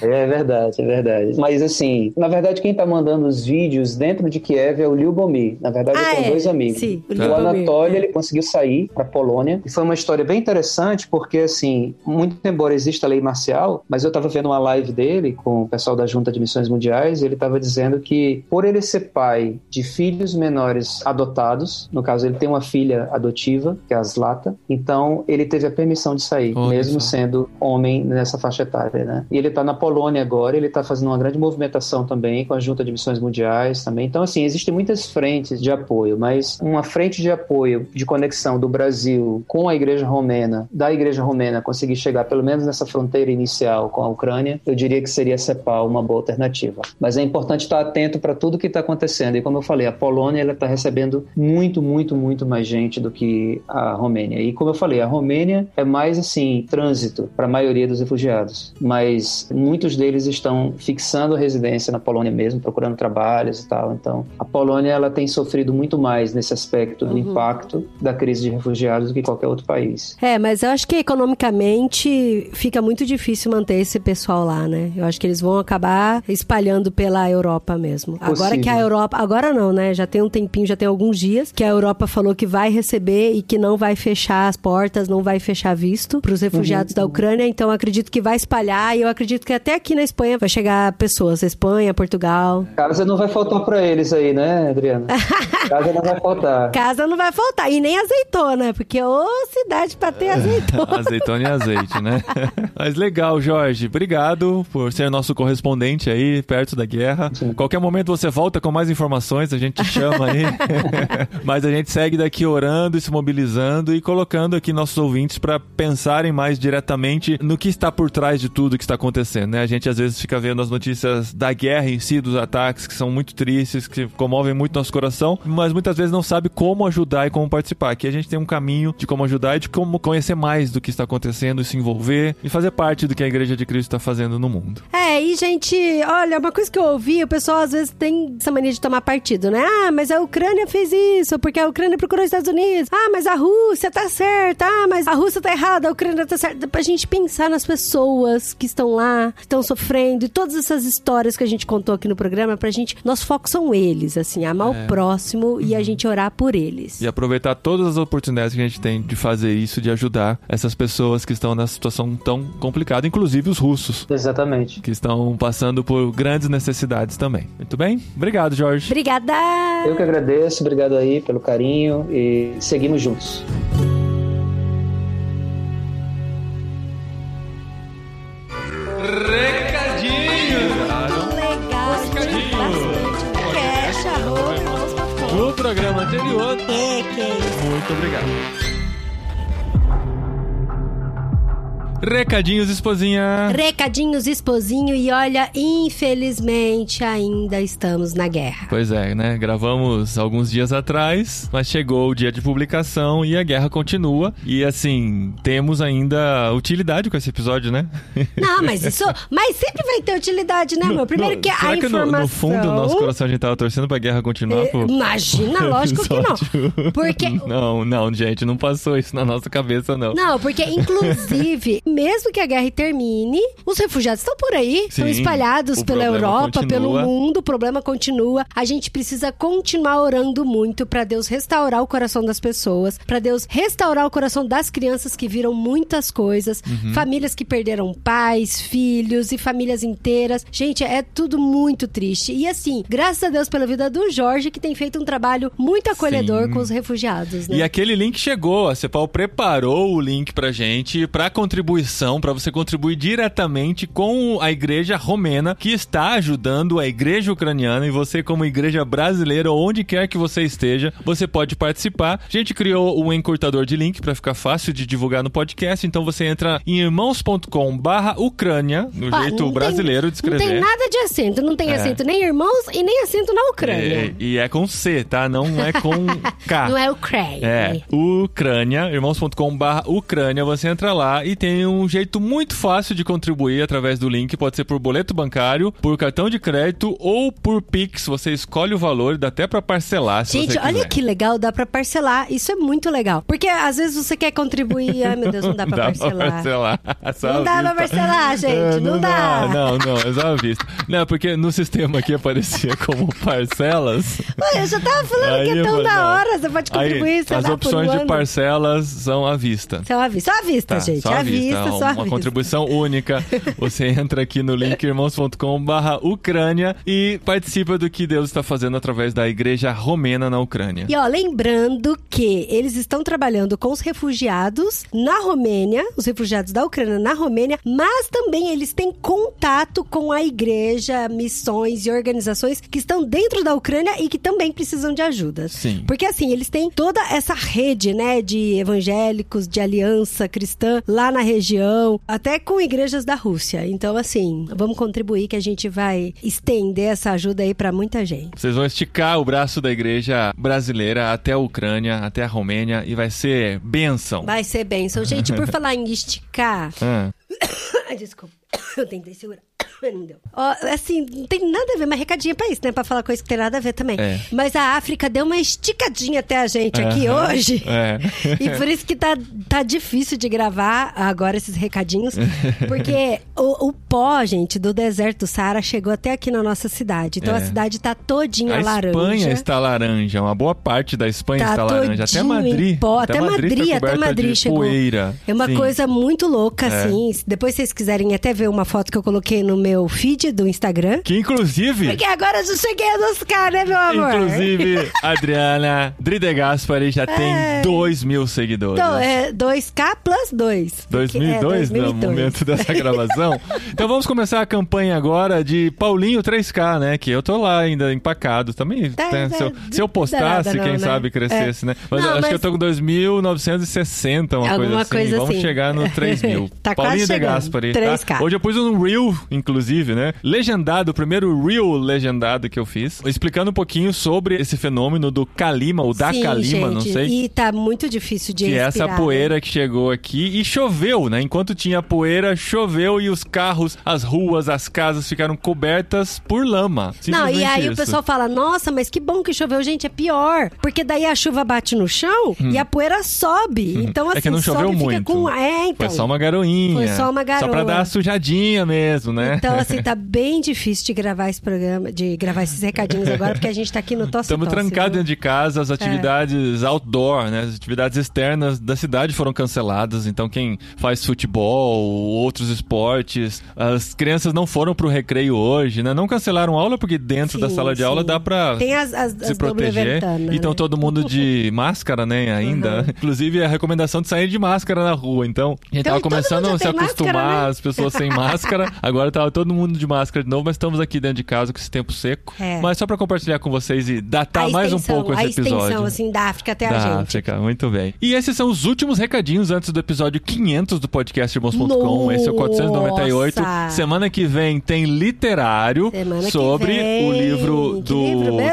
É verdade, é verdade. Mas assim, na verdade, quem está mandando os vídeos dentro de Kiev é o Lyubomir. Na verdade, ah, são é? dois amigos. Sim, o, o Anatoly, ele conseguiu sair para Polônia. E foi uma história bem interessante, porque, assim, muito embora exista a lei marcial, mas eu estava vendo uma live dele com o pessoal da Junta de Missões Mundiais e ele estava dizendo que, por ele ser pai de filhos menores adotados, no caso, ele tem uma filha adotiva, que é a Zlata, então ele teve a permissão de sair, oh, mesmo isso. sendo homem nessa faixa etária, né? E ele está na Polônia agora, ele está fazendo uma grande movimentação também com a Junta de Missões Mundiais também. Então, assim, existem muitas frentes de apoio, mas uma frente de apoio, de conexão do Brasil com a Igreja Romena, da Igreja Romena conseguir chegar pelo menos nessa fronteira inicial com a Ucrânia, eu diria que seria a CEPAL uma boa alternativa. Mas é importante estar atento para tudo que está acontecendo. E como eu falei, a Polônia está recebendo muito, muito, muito mais gente do que a Romênia. E como eu falei, a Romênia é mais assim trânsito para a maioria dos refugiados, mas muitos deles estão fixando a residência na Polônia mesmo, procurando trabalhos e tal. Então, a Polônia ela tem sofrido muito mais nesse aspecto do uhum. impacto da crise de refugiados do que qualquer outro país. É, mas eu acho que economicamente fica muito difícil manter esse pessoal lá, né? Eu acho que eles vão acabar espalhando pela Europa mesmo. Possível. Agora que a Europa, agora não, né? Já tem um tempinho, já tem alguns dias que a Europa falou que vai receber e que não vai fechar as portas, não vai fechar visto para os refugiados uhum. da Ucrânia. Então acredito que vai espalhar e eu acredito que até aqui na Espanha vai chegar pessoas, Espanha, Portugal. Casa não vai faltar para eles aí, né, Adriana? Casa não vai faltar. Casa não vai faltar e nem azeitona, porque ô cidade para ter azeitona. azeitona e azeite, né? Mas legal, Jorge. Obrigado por ser nosso correspondente aí perto da guerra. Sim. Qualquer momento você volta com mais informações, a gente te chama aí. Mas a gente segue daqui orando e se mobilizando e colocando aqui nossos ouvintes para pensarem mais diretamente no que está por trás de tudo que está acontecendo, né? A gente às vezes fica vendo as notícias da guerra em si, dos ataques que são muito tristes, que comovem muito nosso coração, mas muitas vezes não sabe como ajudar e como participar. Aqui a gente tem um caminho de como ajudar e de como conhecer mais do que está acontecendo e se envolver e fazer parte do que a Igreja de Cristo está fazendo no mundo. É, e gente, olha, uma coisa que eu ouvi, o pessoal às vezes tem essa mania de tomar partido, né? Ah, mas a Ucrânia fez isso, porque a Ucrânia procurou os Estados Unidos. Ah, mas a Rússia tá certa. Ah, mas a Rússia tá errada, a Ucrânia tá certa. Pra gente pensar nas pessoas que estão lá, que estão sofrendo e todas essas histórias que a gente contou aqui no programa, pra gente, nosso foco são eles, assim, amar é. o próximo uhum. e a uhum. gente orar por eles. E aproveitar todas as oportunidades que a gente tem de fazer isso, de ajudar essas pessoas que estão nessa situação tão complicada, inclusive os russos. Exatamente. Que estão passando por grandes necessidades também. Muito bem? Obrigado, Jorge. Obrigada! Eu que agradeço, obrigado aí pelo carinho e seguimos juntos. Programa anterior. É, que é isso. Muito obrigado. Recadinhos, esposinha. Recadinhos, esposinho. E olha, infelizmente ainda estamos na guerra. Pois é, né? Gravamos alguns dias atrás, mas chegou o dia de publicação e a guerra continua. E assim, temos ainda utilidade com esse episódio, né? Não, mas isso. Mas sempre vai ter utilidade, né, meu? Primeiro que a informação. No, no, fundo do nosso coração a gente tava torcendo pra guerra continuar, pô. Imagina, lógico que não. Porque. Não, não, gente, não passou isso na nossa cabeça, não. Não, porque inclusive mesmo que a guerra termine, os refugiados estão por aí, estão espalhados pela Europa, continua. pelo mundo, o problema continua. A gente precisa continuar orando muito para Deus restaurar o coração das pessoas, para Deus restaurar o coração das crianças que viram muitas coisas, uhum. famílias que perderam pais, filhos e famílias inteiras. Gente, é tudo muito triste. E assim, graças a Deus pela vida do Jorge, que tem feito um trabalho muito acolhedor Sim. com os refugiados. Né? E aquele link chegou, a Cepal preparou o link pra gente para contribuir contribuição para você contribuir diretamente com a igreja romena que está ajudando a igreja ucraniana e você como igreja brasileira onde quer que você esteja, você pode participar. A gente criou um encurtador de link para ficar fácil de divulgar no podcast, então você entra em irmãos.com/ucrânia, no jeito brasileiro tem, de escrever. Não tem nada de acento, não tem é. acento nem irmãos e nem acento na Ucrânia. É, e é com C, tá? Não é com K. não é Ucrânia. É, Ucrânia, irmãos.com/ucrânia, você entra lá e tem um jeito muito fácil de contribuir através do link. Pode ser por boleto bancário, por cartão de crédito ou por Pix. Você escolhe o valor, dá até para parcelar. Gente, olha que legal, dá pra parcelar. Isso é muito legal. Porque às vezes você quer contribuir, ai meu Deus, não dá pra Dá parcelar. parcelar. Não dá pra vista. parcelar, gente, É, não dá. Não, não, é só à vista. Não, porque no sistema aqui aparecia como parcelas. Ué, eu já tava falando Aí que é tão da não. hora, você pode contribuir, Aí, as opções de parcelas são à vista. Só à vista, só à vista, Tá, gente. à vista, uma contribuição única. Você entra aqui no link irmãos.com barra Ucrânia e participa do que Deus está fazendo através da igreja romena na Ucrânia. E ó, lembrando que eles estão trabalhando com os refugiados na Romênia, os refugiados da Ucrânia na Romênia, mas também eles têm contato com a igreja, missões e organizações que estão dentro da Ucrânia e que também precisam de ajuda. Sim. Porque assim, eles têm toda essa rede, né, de evangélicos, de aliança cristã lá na região, até com igrejas da Rússia. Então, assim, vamos contribuir que a gente vai estender essa ajuda aí pra muita gente. Vocês vão esticar o braço da igreja brasileira até a Ucrânia, até a Romênia e vai ser bênção. Vai ser bênção. Gente, por falar em esticar. Desculpa. Eu tentei segurar. Não deu. Ó, assim, não tem nada a ver, mas recadinho pra isso, né? Pra falar coisa que tem nada a ver também. É. Mas a África deu uma esticadinha até a gente aqui Aham. hoje. É. E por isso que tá, tá difícil de gravar agora esses recadinhos. Porque o, o pó, gente, do deserto do Saara chegou até aqui na nossa cidade. Então É. a cidade tá todinha A laranja. Espanha está laranja, uma boa parte da Espanha Tá está laranja. Até Madrid. pó, até Madrid, tá até Madrid de chegou. poeira. É uma Sim. coisa muito louca, É. Depois, vocês quiserem até ver uma foto que eu coloquei no meu feed do Instagram. Que inclusive. Porque agora eu já cheguei nos caras, né, meu amor? Inclusive, Adriana Dride Gaspari já tem 2 mil seguidores. Então, é 2K plus 2. 2002, é, no momento dessa gravação. então vamos começar a campanha agora de Paulinho 3K, né? Que eu tô lá ainda empacado também. Tá, né, tá, se, eu, se eu postasse, não, quem né? sabe crescesse, né? Mas Não, eu acho mas- que eu tô com 2.960, uma Alguma coisa assim. coisa vamos assim. chegar no 3 mil. Tá Paulinho chegando. Gaspari. 3K. Tá? Hoje eu pus um Reel, inclusive, né? Legendado, o primeiro Reel legendado que eu fiz, explicando um pouquinho sobre esse fenômeno do Kalima, ou da Sim, Kalima, gente, não sei. E tá muito difícil de Que é respirar, essa né? poeira que chegou aqui e choveu, né? Enquanto tinha poeira, choveu e os carros, as ruas, as casas ficaram cobertas por lama. Não, e aí o isso. pessoal fala, nossa, mas que bom que choveu. Gente, é pior. Porque daí a chuva bate no chão e a poeira sobe. Então, assim, é que não choveu muito. com... É, então. Foi só uma garoinha. Foi só uma Só pra garoa. dar a sujadinha mesmo, né? Então, assim, tá bem difícil de gravar esse programa, de gravar esses recadinhos agora, porque a gente tá aqui no Tosse Estamos trancados dentro de casa, as atividades outdoor, né? As atividades externas da cidade foram canceladas. Então, quem faz futebol, outros esportes, as crianças não foram pro recreio hoje, né? Não cancelaram aula porque dentro da Sim, sala de aula sim. dá pra Tem as, as, se as proteger. Então né? todo mundo de máscara, né, ainda. Inclusive a recomendação de sair de máscara na rua. Então, a gente Então, tava começando a se tem acostumar máscara, né? as pessoas sem máscara. Agora tava todo mundo de máscara de novo, mas estamos aqui dentro de casa com esse tempo seco. É. Mas só pra compartilhar com vocês e datar A mais um pouco esse A episódio. extensão, assim, da África até a Da gente. África, muito bem. E esses são os últimos recadinhos antes do episódio 500 do podcast Irmãos.com. Esse é o 498. Nossa! Semana que vem tem literário Semana sobre o livro do?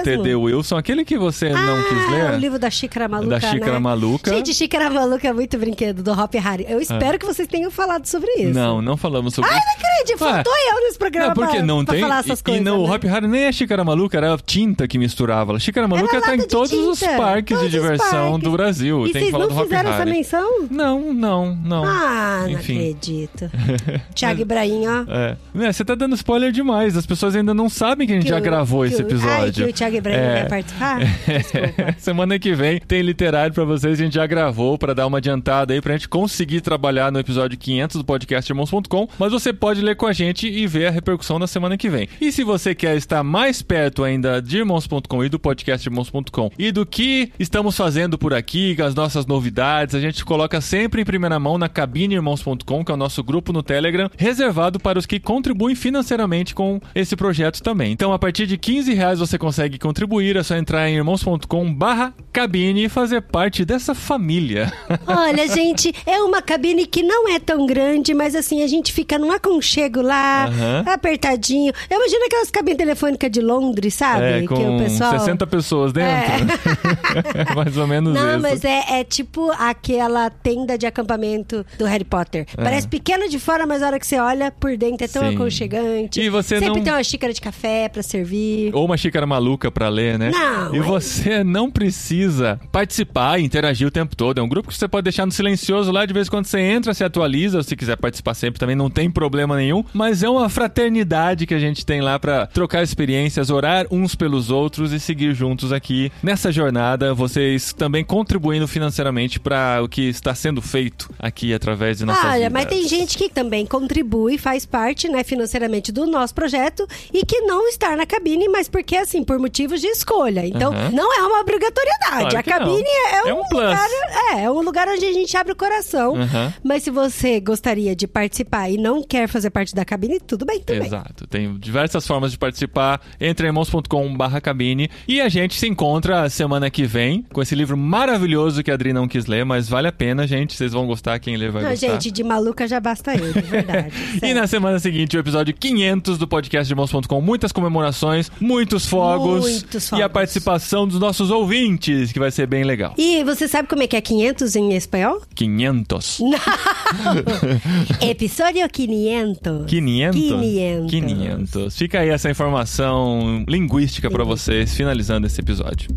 T.D. Wilson, aquele que você não quis Ah, ler. o livro da Xícara Maluca, Da Xícara né? Maluca. Gente, Xícara Maluca é muito brinquedo do Hop Harry. Eu espero que vocês tenham falado sobre isso. Não, não falamos sobre Ai, isso. não acredito. Ué. Faltou eu nesse programa Não, porque não pra tem. falar essas e, coisas. e não, o né? Hop Harry nem é xícara maluca, era tinta que misturava. Xícara maluca Era tá em todos os tinta. parques Todos de os diversão parques. do Brasil. E tem vocês que falar não do fizeram essa Harry. menção? Não, não, não. Ah, não Enfim. acredito. Thiago Ibrahim, ó. É. Né, Você tá dando spoiler demais. As pessoas ainda não sabem que a gente Que já o- gravou esse o- episódio. Ai, que o Thiago Ibrahim É. vai participar? Desculpa. Semana que vem tem literário pra vocês, a gente já gravou pra dar uma adiantada aí pra gente conseguir trabalhar no episódio 500 do podcast irmãos.com, mas você pode ler com a gente e ver a repercussão na semana que vem. E se você quer estar mais perto ainda de irmãos.com e do podcast irmãos.com e do que estamos fazendo por aqui, as nossas novidades, a gente coloca sempre em primeira mão na cabineirmãos.com, que é o nosso grupo no Telegram, reservado para os que contribuem financeiramente com esse projeto também. Então, a partir de 15 reais você consegue contribuir, é só entrar em irmãos.com barra cabine e fazer parte dessa família. Olha, gente, é uma cabine que não é tão grande, mas assim, a gente fica num aconchego lá, uhum. apertadinho. Eu imagino aquelas cabines telefônicas de Londres, sabe? É, com que o pessoal... 60 pessoas dentro. É. Mais ou menos Não, isso. mas é, é, tipo aquela tenda de acampamento do Harry Potter. É. Parece pequena de fora, mas a hora que você olha por dentro é tão Sim. aconchegante. E você Sempre não... tem uma xícara de café para servir. Ou uma xícara maluca para ler, né? Não. E você não precisa participar e interagir o tempo todo. É um grupo que você pode deixar no silencioso lá, de vez em quando você entra, se atualiza. Se quiser participar sempre também, não tem problema nenhum. Mas é uma fraternidade que a gente tem lá para trocar experiências, orar uns pelos outros e seguir juntos aqui nessa jornada. Vocês também contribuindo financeiramente para o que está sendo feito aqui através de nossas Olha, vidas. mas tem gente que também contribui, faz parte, né, financeiramente do nosso projeto e que não está na cabine, mas porque assim, por motivos de escolha. Então, uhum. não é uma obrigatoriedade. Claro a cabine é, é, um, um lugar, é, é um lugar onde a gente abre o coração. Uhum. Mas se você gostaria de participar e não quer fazer parte da cabine, tudo bem também. Exato. Tem diversas formas de participar. Entre irmãos.com/cabine e a gente se encontra semana que vem com esse livro maravilhoso que a Adri não quis ler, mas vale a pena, gente. Vocês vão gostar, quem ler vai não, gostar. Gente, de maluca já basta eu, de verdade. e na semana seguinte, o episódio 500 do podcast de irmãos.com. Muitas comemorações, muitos fogos, muitos fogos e a participação dos nossos ouvintes, que vai ser bem legal. E você sabe como é que é 500 em espanhol? 500. Não! Episódio 500. 500? 500. 500. Fica aí essa informação linguística para vocês, finalizando esse episódio.